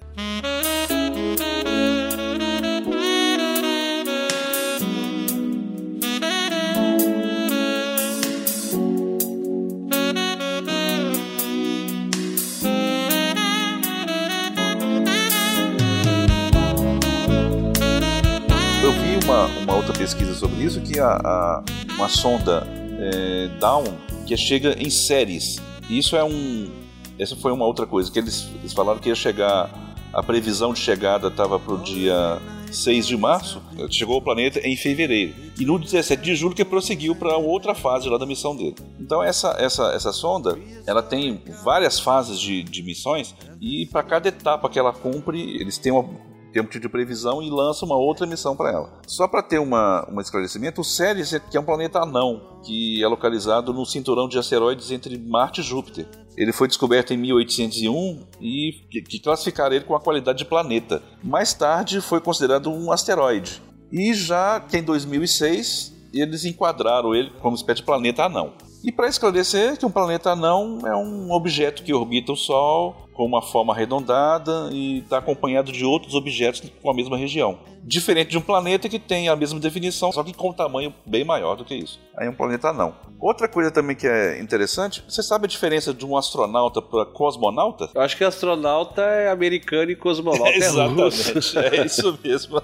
Isso que a, a uma sonda é, Down que chega em séries. Isso é um. Essa foi uma outra coisa, que eles, eles falaram que ia chegar. A previsão de chegada estava para o dia 6 de março, chegou ao planeta em fevereiro. E no 17 de julho que prosseguiu para outra fase lá da missão dele. Então essa, essa, essa sonda, ela tem várias fases de, de missões e para cada etapa que ela cumpre, eles têm uma tempo de previsão e lança uma outra missão para ela. Só para ter uma, um esclarecimento, o Ceres que é um planeta anão, que é localizado no cinturão de asteroides entre Marte e Júpiter. Ele foi descoberto em 1801 e que classificaram ele com a qualidade de planeta. Mais tarde foi considerado um asteroide. E já que em 2006 eles enquadraram ele como espécie de planeta anão. E para esclarecer que um planeta anão é um objeto que orbita o Sol com uma forma arredondada e está acompanhado de outros objetos com a mesma região. Diferente de um planeta que tem a mesma definição, só que com um tamanho bem maior do que isso. Aí é um planeta não. Outra coisa também que é interessante, você sabe a diferença de um astronauta para cosmonauta? Eu acho que astronauta é americano e cosmonauta é, Exatamente, é isso mesmo.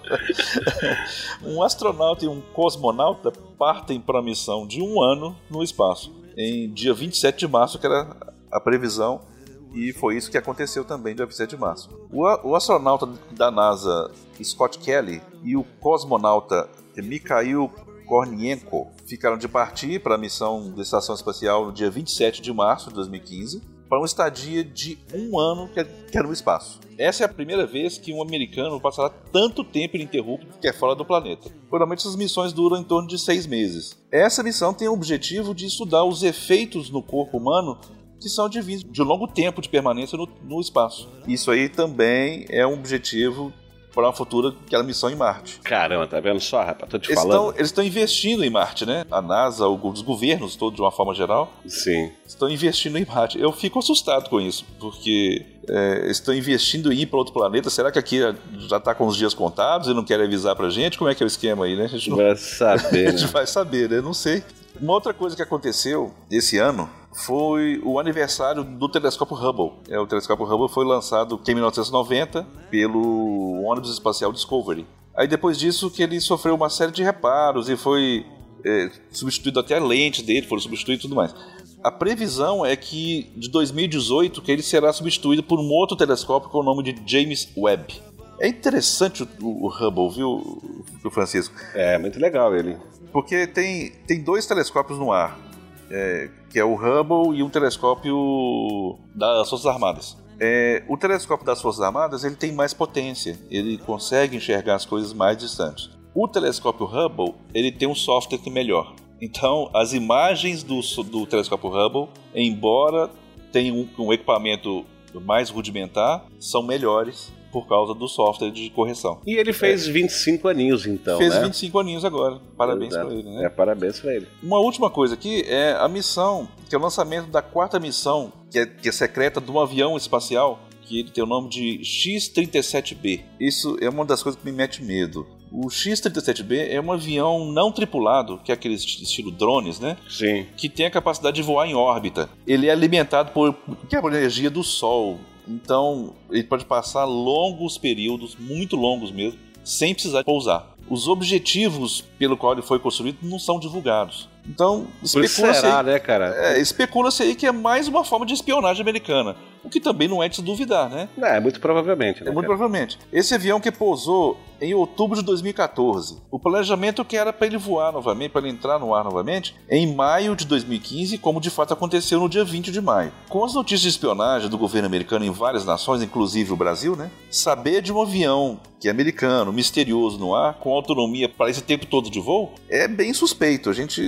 um astronauta e um cosmonauta partem para a missão de um ano no espaço, em dia 27 de março, que era a previsão e foi isso que aconteceu também dia 27 de março. O, o astronauta da NASA Scott Kelly e o cosmonauta Mikhail Kornienko ficaram de partir para a missão da Estação Espacial no dia 27 de março de 2015 para uma estadia de um ano que é no espaço. Essa é a primeira vez que um americano passará tanto tempo ininterrupto que é fora do planeta. Geralmente essas missões duram em torno de seis meses. Essa missão tem o objetivo de estudar os efeitos no corpo humano que são de, de longo tempo de permanência no, no espaço. Isso aí também é um objetivo para uma futura aquela missão em Marte. Caramba, tá vendo só, rapaz? Tô te eles falando. Tão, eles estão investindo em Marte, né? A NASA, os governos todos de uma forma geral. Sim. Estão investindo em Marte. Eu fico assustado com isso, porque é, estão investindo em ir para outro planeta. Será que aqui já está com os dias contados e não querem avisar para gente? Como é que é o esquema aí, né? A gente não... vai saber. a gente né? vai saber, né? Não sei. Uma outra coisa que aconteceu esse ano foi o aniversário do telescópio Hubble. É, o telescópio Hubble foi lançado em 1990 pelo ônibus espacial Discovery. Aí depois disso que ele sofreu uma série de reparos e foi é, substituído até a lente dele, foram substituídos e tudo mais. A previsão é que de 2018 que ele será substituído por um outro telescópio com o nome de James Webb. É interessante o, o Hubble, viu, Francisco? É, muito legal ele. Porque tem, tem dois telescópios no ar é, que é o Hubble e um telescópio das Forças Armadas. É, o telescópio das Forças Armadas ele tem mais potência, ele consegue enxergar as coisas mais distantes. O telescópio Hubble ele tem um software que é melhor. Então, as imagens do, do telescópio Hubble, embora tenham um, um equipamento mais rudimentar, são melhores por causa do software de correção. E ele fez 25 aninhos, então, Fez né? 25 aninhos agora. Parabéns Exato. pra ele, né? É, parabéns pra ele. Uma última coisa aqui é a missão, que é o lançamento da quarta missão, que é, que é secreta de um avião espacial, que ele tem o nome de X-37B. Isso é uma das coisas que me mete medo. O X-37B é um avião não tripulado, que é aquele esti- estilo drones, né? Sim. Que tem a capacidade de voar em órbita. Ele é alimentado por, que é por energia do Sol. Então, ele pode passar longos períodos, muito longos mesmo, sem precisar pousar. Os objetivos pelo qual ele foi construído não são divulgados. Então, especula-se aí, né, cara? é, especula-se aí que é mais uma forma de espionagem americana. O que também não é de se duvidar, né? É, muito provavelmente, né, É muito cara? provavelmente. Esse avião que pousou em outubro de 2014. O planejamento que era para ele voar novamente, para ele entrar no ar novamente, em maio de 2015, como de fato aconteceu no dia 20 de maio. Com as notícias de espionagem do governo americano em várias nações, inclusive o Brasil, né? Saber de um avião que é americano, misterioso no ar, com autonomia para esse tempo todo de voo, é bem suspeito. A gente,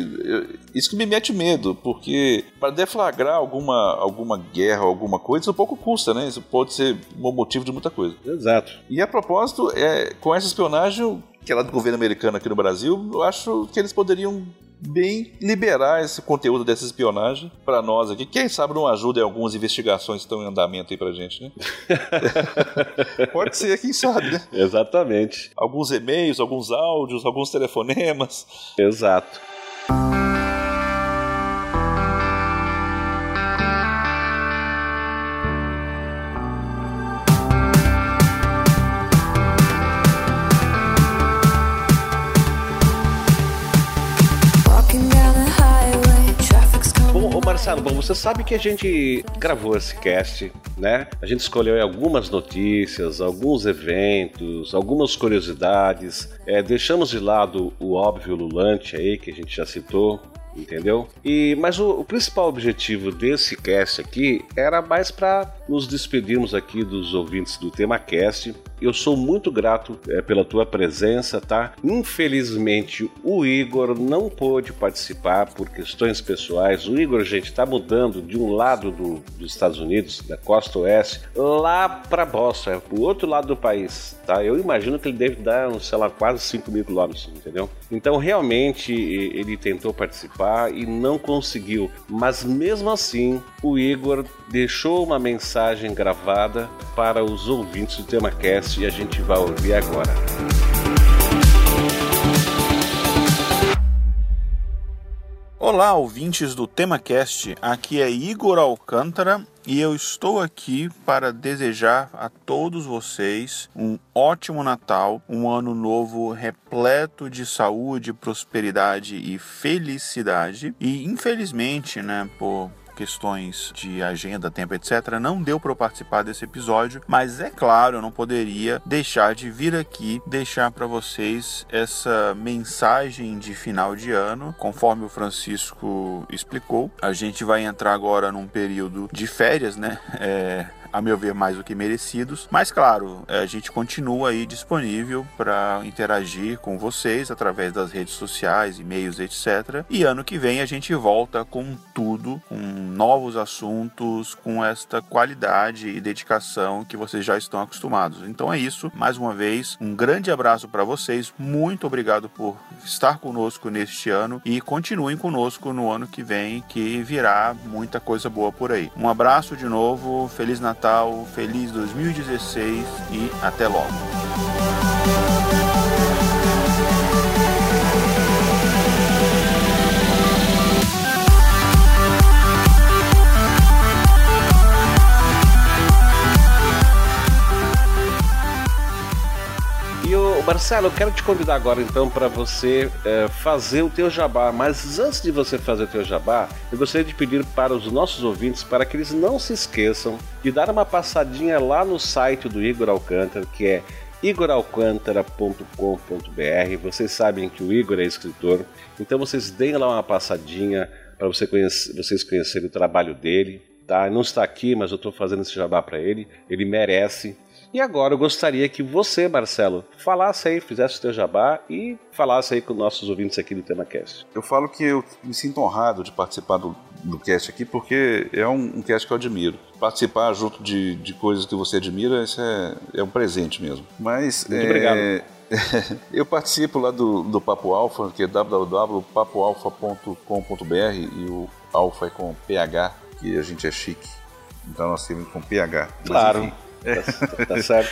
isso que me mete medo, porque para deflagrar alguma alguma guerra, alguma coisa, isso pouco custa, né? Isso pode ser um motivo de muita coisa. Exato. E a propósito, é, com essa espionagem, que é lá do governo americano aqui no Brasil, eu acho que eles poderiam bem liberar esse conteúdo dessa espionagem para nós aqui. Quem sabe não ajuda em algumas investigações que estão em andamento aí pra gente, né? Pode ser, quem sabe, né? Exatamente. Alguns e-mails, alguns áudios, alguns telefonemas. Exato. Coming. Bom, você sabe que a gente gravou esse cast, né? A gente escolheu algumas notícias, alguns eventos, algumas curiosidades. É, deixamos de lado o óbvio lulante aí, que a gente já citou. Entendeu? E mas o, o principal objetivo desse cast aqui era mais para nos despedirmos aqui dos ouvintes do tema cast. Eu sou muito grato é, pela tua presença, tá? Infelizmente o Igor não pôde participar por questões pessoais. O Igor, gente, tá mudando de um lado do- dos Estados Unidos, da costa oeste, lá para Boston, é pro outro lado do país, tá? Eu imagino que ele deve dar, sei lá, quase 5 mil quilômetros, entendeu? Então, realmente, ele tentou participar e não conseguiu. Mas mesmo assim, o Igor deixou uma mensagem gravada para os ouvintes do TemaCast e a gente vai ouvir agora. Olá, ouvintes do TemaCast. Aqui é Igor Alcântara e eu estou aqui para desejar a todos vocês um ótimo Natal, um ano novo repleto de saúde, prosperidade e felicidade. E infelizmente, né, por questões de agenda, tempo, etc., não deu para eu participar desse episódio, mas é claro, eu não poderia deixar de vir aqui deixar para vocês essa mensagem de final de ano, conforme o Francisco explicou. A gente vai entrar agora num período de férias, né? É, a meu ver, mais do que merecidos. Mas, claro, a gente continua aí disponível para interagir com vocês através das redes sociais, e-mails, etc. E ano que vem a gente volta com tudo, com novos assuntos, com esta qualidade e dedicação que vocês já estão acostumados. Então é isso. Mais uma vez, um grande abraço para vocês. Muito obrigado por estar conosco neste ano e continuem conosco no ano que vem, que virá muita coisa boa por aí. Um abraço de novo, Feliz Natal, feliz 2016 e até logo. Marcelo, eu quero te convidar agora então para você eh, fazer o teu jabá. Mas antes de você fazer o teu jabá, eu gostaria de pedir para os nossos ouvintes para que eles não se esqueçam de dar uma passadinha lá no site do Igor Alcântara, que é igoralcantara.com.br. Vocês sabem que o Igor é escritor, então vocês deem lá uma passadinha para você vocês conhecerem o trabalho dele. Tá? Não está aqui, mas eu estou fazendo esse jabá para ele. Ele merece. E agora eu gostaria que você, Marcelo, falasse aí, fizesse o teu jabá e falasse aí com nossos ouvintes aqui do TemaCast. Eu falo que eu me sinto honrado de participar do, do cast aqui, porque é um, um cast que eu admiro. Participar junto de, de coisas que você admira, isso é, é um presente mesmo. Mas. Muito é, obrigado. eu participo lá do, do Papo Alfa, que é www.papoalfa.com.br e o Alfa é com PH, que a gente é chique. Então nós temos com PH. Mas, Claro. enfim. Tá, tá certo.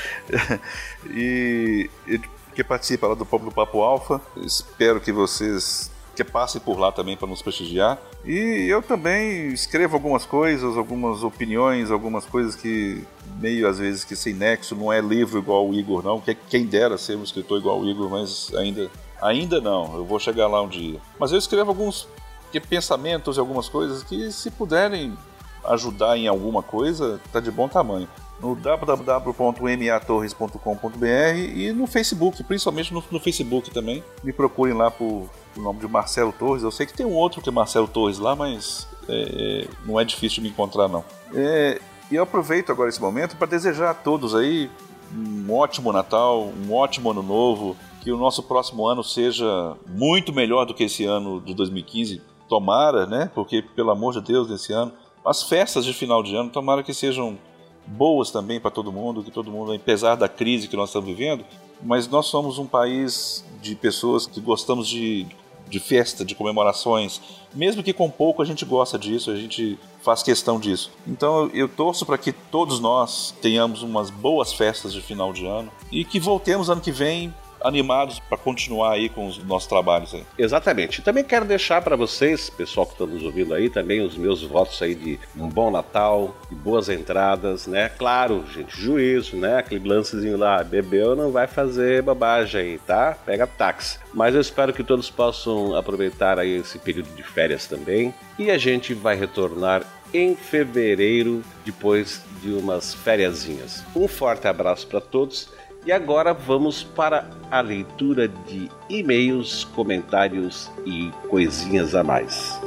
e, e que participa lá do Papo do Papo Alfa. Espero que vocês que passem por lá também para nos prestigiar. E eu também escrevo algumas coisas, algumas opiniões, algumas coisas que meio às vezes que sem nexo, não é livro igual o Igor não, que quem dera ser um escritor igual o Igor, mas ainda ainda não. Eu vou chegar lá um dia. Mas eu escrevo alguns que pensamentos e algumas coisas que se puderem ajudar em alguma coisa, tá de bom tamanho. No www.matorres.com.br e no Facebook, principalmente no, no Facebook também. Me procurem lá por o nome de Marcelo Torres. Eu sei que tem um outro que é Marcelo Torres lá, mas é, é, não é difícil me encontrar não. É, e eu aproveito agora esse momento para desejar a todos aí um ótimo Natal, um ótimo Ano Novo, que o nosso próximo ano seja muito melhor do que esse ano de 2015. Tomara, né? Porque, pelo amor de Deus, nesse ano, as festas de final de ano, tomara que sejam boas também para todo mundo, que todo mundo, apesar da crise que nós estamos vivendo, mas nós somos um país de pessoas que gostamos de, de festa, de comemorações, mesmo que com pouco a gente gosta disso, a gente faz questão disso. Então eu, torço para que todos nós tenhamos umas boas festas de final de ano e que voltemos ano que vem animados para continuar aí com os nossos trabalhos aí. Exatamente. Também quero deixar para vocês, pessoal que está nos ouvindo aí, também os meus votos aí de um bom Natal, de boas entradas, né? Claro, gente, juízo, né? Aquele lancezinho lá, bebeu não vai fazer bobagem aí, tá? Pega táxi. Mas eu espero que todos possam aproveitar aí esse período de férias também. E a gente vai retornar em fevereiro, depois de umas fériasinhas. Um forte abraço para todos. E agora vamos para a leitura de e-mails, comentários e coisinhas a mais.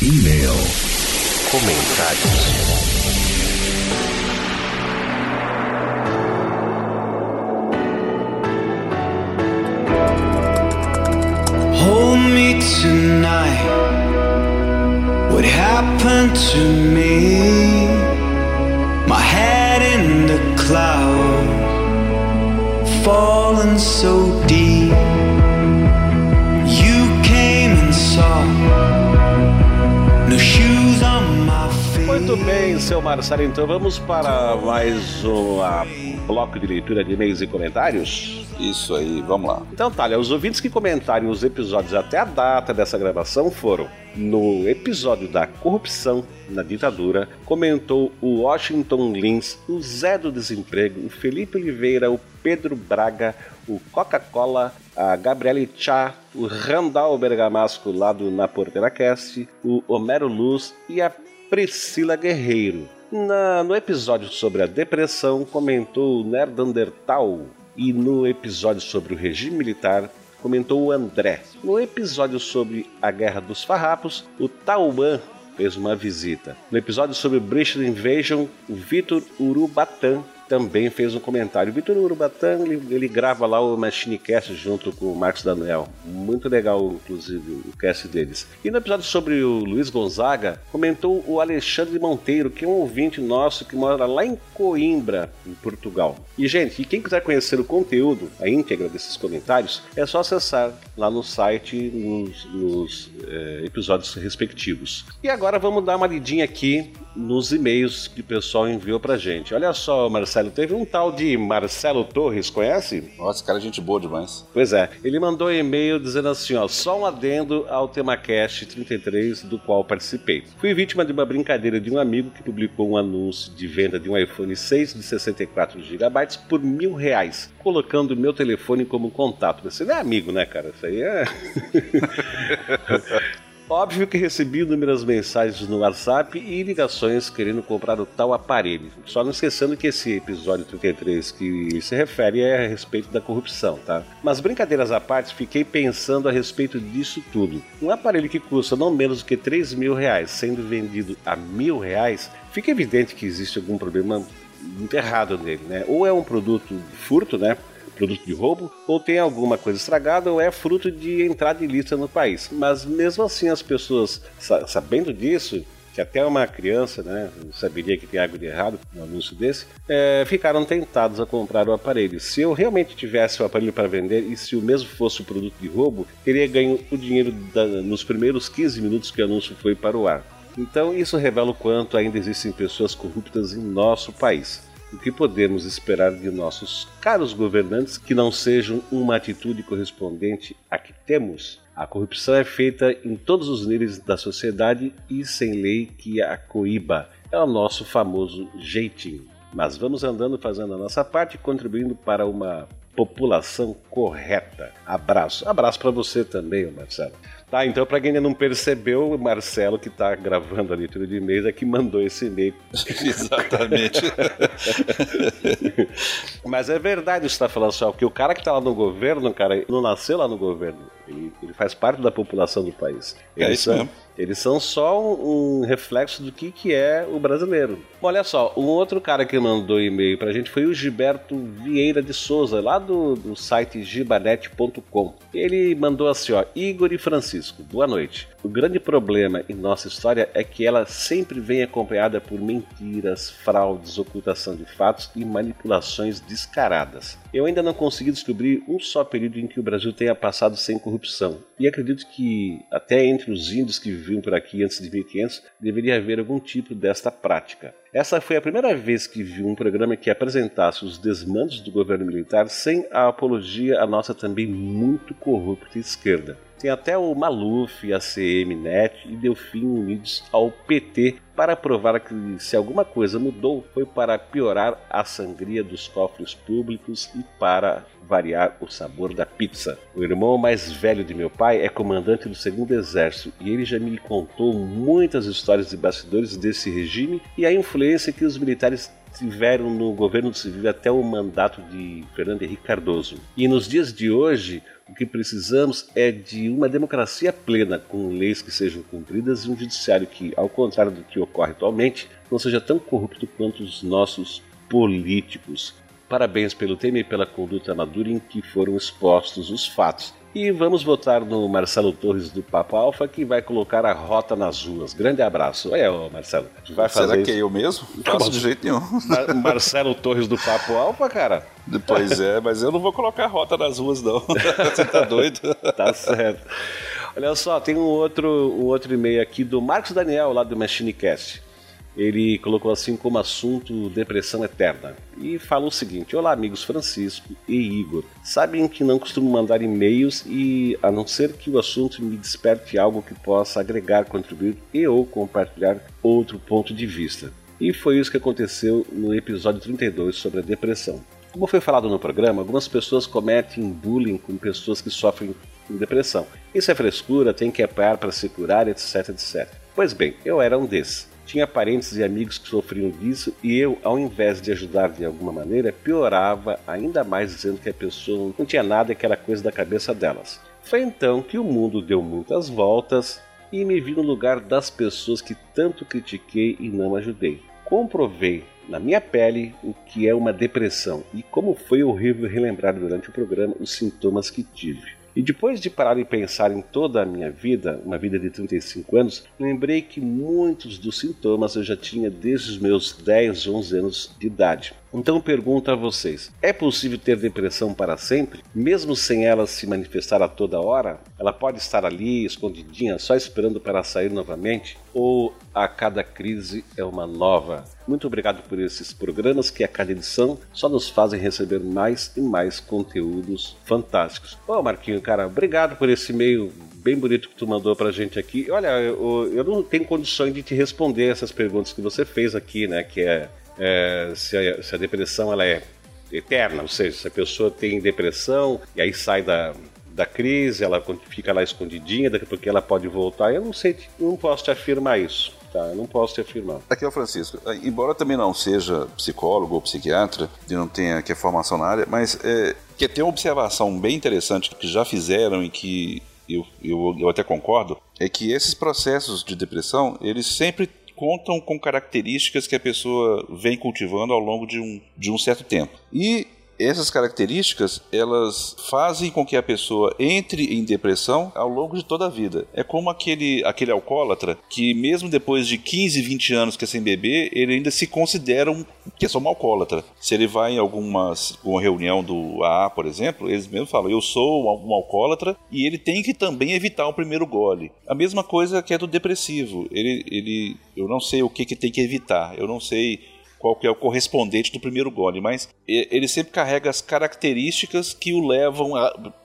E-mail. Comentários. What happened to me? My head in the clouds, falling so deep. You came and saw. No shoes on my feet. Muito bem, seu Marcelo, então vamos para mais um ah, bloco de leitura de e-mails e comentários. Isso aí, vamos lá. Então, Thalia, os ouvintes que comentarem os episódios até a data dessa gravação foram no episódio da corrupção na ditadura, comentou o Washington Lins, o Zé do Desemprego, o Felipe Oliveira, o Pedro Braga, o Coca-Cola, a Gabriele Chá, o Randall Bergamasco lá do Na Porteira Cast, o Homero Luz e a Priscila Guerreiro. Na- no episódio sobre a depressão, comentou o Nerdandertal e no episódio sobre o regime militar, comentou o André. No episódio sobre a Guerra dos Farrapos, o Tauban fez uma visita. No episódio sobre British Invasion, o Vitor Urubatan também fez um comentário. Vitor Urubatan, ele, ele grava lá o Machinecast junto com o Marcos Daniel. Muito legal, inclusive, o cast deles. E no episódio sobre o Luiz Gonzaga, comentou o Alexandre Monteiro, que é um ouvinte nosso que mora lá em Coimbra, em Portugal. E, gente, e quem quiser conhecer o conteúdo, a íntegra desses comentários, é só acessar lá no site, nos, nos, eh, episódios respectivos. E agora vamos dar uma lidinha aqui nos e-mails que o pessoal enviou pra gente. Olha só, Marcelo, teve um tal de Marcelo Torres, conhece? Nossa, cara, é gente boa demais. Pois é, ele mandou um e-mail dizendo assim, ó, só um adendo ao tema Cast 33 do qual participei. Fui vítima de uma brincadeira de um amigo que publicou um anúncio de venda de um iPhone 6 de 64 GB por mil reais, colocando meu telefone como contato. Você não é amigo, né, cara? Isso aí é... Óbvio que recebi inúmeras mensagens no WhatsApp e ligações querendo comprar o tal aparelho. Só não esquecendo que esse episódio 33 que se refere é a respeito da corrupção, tá? Mas brincadeiras à parte, fiquei pensando a respeito disso tudo. Um aparelho que custa não menos do que 3 mil reais, sendo vendido a mil reais, fica evidente que existe algum problema errado nele, né? Ou é um produto de furto, né? Produto de roubo, ou tem alguma coisa estragada, ou é fruto de entrada ilícita no país. Mas mesmo assim, as pessoas, sabendo disso, que até uma criança né, saberia que tem algo de errado no anúncio desse, é, ficaram tentados a comprar o aparelho. Se eu realmente tivesse o aparelho para vender e se o mesmo fosse o produto de roubo, teria ganho o dinheiro da, nos primeiros 15 minutos que o anúncio foi para o ar. Então isso revela o quanto ainda existem pessoas corruptas em nosso país. O que podemos esperar de nossos caros governantes que não sejam uma atitude correspondente à que temos? A corrupção é feita em todos os níveis da sociedade e sem lei que a coíba. É o nosso famoso jeitinho. Mas vamos andando fazendo a nossa parte, contribuindo para uma população correta. Abraço. Abraço para você também, Marcelo. Tá, então para quem ainda não percebeu, o Marcelo que tá gravando a leitura de e-mails é que mandou esse e-mail. Exatamente. Mas é verdade isso que tá falando só, que o cara que tá lá no governo, cara, não nasceu lá no governo. Ele, ele faz parte da população do país. É isso mesmo. Eles são só um, reflexo do que, que é o brasileiro. Olha só, um outro cara que mandou e-mail pra gente foi o Gilberto Vieira de Souza, lá do, do site gibanet.com. Ele mandou assim, ó, Igor e Francisco, boa noite. O grande problema em nossa história é que ela sempre vem acompanhada por mentiras, fraudes, ocultação de fatos e manipulações descaradas. Eu ainda não consegui descobrir um só período em que o Brasil tenha passado sem corrupção. E acredito que até entre os índios que viviam por aqui antes de 1500 deveria haver algum tipo desta prática. Essa foi a primeira vez que vi um programa que apresentasse os desmandos do governo militar sem a apologia à nossa também muito corrupta esquerda. Tem até o Maluf, a CM-NET e Delfim unidos ao PT para provar que se alguma coisa mudou foi para piorar a sangria dos cofres públicos e para variar o sabor da pizza. O irmão mais velho de meu pai é comandante do segundo exército e ele já me contou muitas histórias de bastidores desse regime e a influência que os militares tiveram no governo civil até o mandato de Fernando Henrique Cardoso. E nos dias de hoje, o que precisamos é de uma democracia plena, com leis que sejam cumpridas e um judiciário que, ao contrário do que ocorre atualmente, não seja tão corrupto quanto os nossos políticos. Parabéns pelo tema e pela conduta madura em que foram expostos os fatos. E vamos votar no Marcelo Torres do Papo Alfa, que vai colocar a rota nas ruas. Grande abraço. É, ô Marcelo. Vai fazer Será que é eu mesmo? Não faço de jeito nenhum. Marcelo Torres do Papo Alfa, cara? Pois é, mas eu não vou colocar rota nas ruas, não. Você tá doido? tá certo. Olha só, tem um outro, um outro e-mail aqui do Marcos Daniel, lá do MachineCast ele colocou assim como assunto depressão eterna. E falou o seguinte: Olá, amigos Francisco e Igor. Sabem que não costumo mandar e-mails e, a não ser que o assunto me desperte algo que possa agregar, contribuir e ou compartilhar outro ponto de vista. E foi isso que aconteceu no episódio 32 sobre a depressão. Como foi falado no programa, algumas pessoas cometem bullying com pessoas que sofrem de depressão. Isso é frescura, tem que apoiar para se curar, etc, etc. Pois bem, eu era um desses. Tinha parentes e amigos que sofriam disso e eu, ao invés de ajudar de alguma maneira, piorava ainda mais dizendo que a pessoa não tinha nada e que era coisa da cabeça delas. Foi então que o mundo deu muitas voltas e me vi no lugar das pessoas que tanto critiquei e não ajudei. Comprovei na minha pele o que é uma depressão e como foi horrível relembrar durante o programa os sintomas que tive. E depois de parar e pensar em toda a minha vida, uma vida de 35 anos, lembrei que muitos dos sintomas eu já tinha desde os meus 10, 11 anos de idade. Então pergunto a vocês: é possível ter depressão para sempre, mesmo sem ela se manifestar a toda hora? Ela pode estar ali, escondidinha, só esperando para sair novamente? Ou a cada crise é uma nova? Muito obrigado por esses programas que a cada edição só nos fazem receber mais e mais conteúdos fantásticos. Ô Marquinho, cara, obrigado por esse e-mail bem bonito que tu mandou pra gente aqui. Olha, eu, eu não tenho condições de te responder essas perguntas que você fez aqui, né? Que é, é se, a, se a depressão ela é eterna, ou seja, se a pessoa tem depressão e aí sai da, da crise, ela fica lá escondidinha, daqui a pouco ela pode voltar. Eu não sei, não posso te afirmar isso. Tá, eu não posso te afirmar. Aqui é o Francisco. Embora também não seja psicólogo ou psiquiatra, e não tenha que formação na área, mas é, que tem uma observação bem interessante que já fizeram e que eu, eu, eu até concordo, é que esses processos de depressão, eles sempre contam com características que a pessoa vem cultivando ao longo de um, de um certo tempo. E essas características elas fazem com que a pessoa entre em depressão ao longo de toda a vida. É como aquele, aquele alcoólatra que, mesmo depois de 15, 20 anos que é sem beber, ele ainda se considera um, que é só um alcoólatra. Se ele vai em alguma uma reunião do AA, por exemplo, eles mesmos falam: Eu sou um alcoólatra e ele tem que também evitar o primeiro gole. A mesma coisa que é do depressivo. Ele, ele, eu não sei o que, que tem que evitar, eu não sei qual que é o correspondente do primeiro gole, mas ele sempre carrega as características que o levam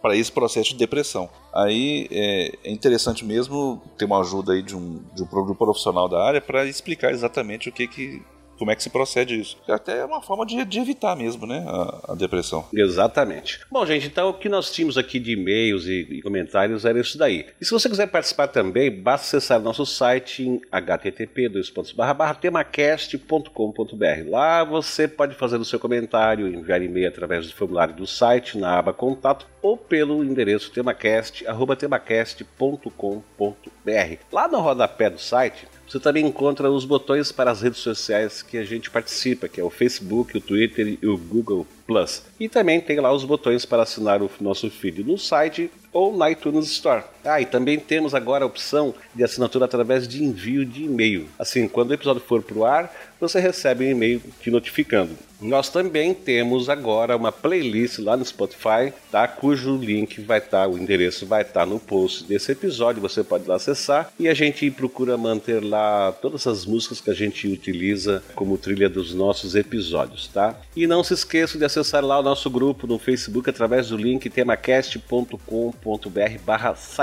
para esse processo de depressão. Aí é, é, interessante mesmo ter uma ajuda aí de um, de um profissional da área para explicar exatamente o que, que como é que se procede isso. Até é uma forma de, de evitar mesmo, né, a, a, depressão. Exatamente. Bom, gente, então o que nós tínhamos aqui de e-mails e, e, comentários era isso daí. E se você quiser participar também, basta acessar nosso site em http://temacast.com.br. Lá você pode fazer o seu comentário, enviar e-mail através do formulário do site na aba contato ou pelo endereço temacast@temacast.com.br. Lá no rodapé do site você também encontra os botões para as redes sociais que a gente participa, que é o Facebook, o Twitter e o Google Plus. E também tem lá os botões para assinar o nosso feed no site ou na iTunes Store. Ah, e também temos agora a opção de assinatura através de envio de e-mail. Assim, quando o episódio for para o ar, você recebe um e-mail te notificando. Nós também temos agora uma playlist lá no Spotify, tá? cujo link vai estar, tá, o endereço vai estar tá no post desse episódio, você pode lá acessar e a gente procura manter lá todas as músicas que a gente utiliza como trilha dos nossos episódios, tá? E não se esqueça de acessar lá o nosso grupo no Facebook através do link temacast.com.br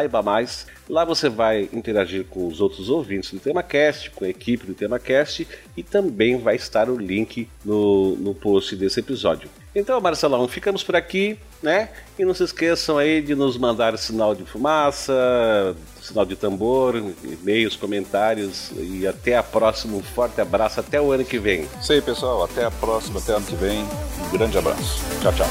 saiba mais. Lá você vai interagir com os outros ouvintes do TemaCast, com a equipe do TemaCast e também vai estar o link no, no post desse episódio. Então, Marcelão, ficamos por aqui, né? E não se esqueçam aí de nos mandar sinal de fumaça, sinal de tambor, e-mails, comentários e até a próxima. Um forte abraço, até o ano que vem. Isso aí, pessoal. Até a próxima, até o ano que vem. Um grande abraço. Tchau, tchau.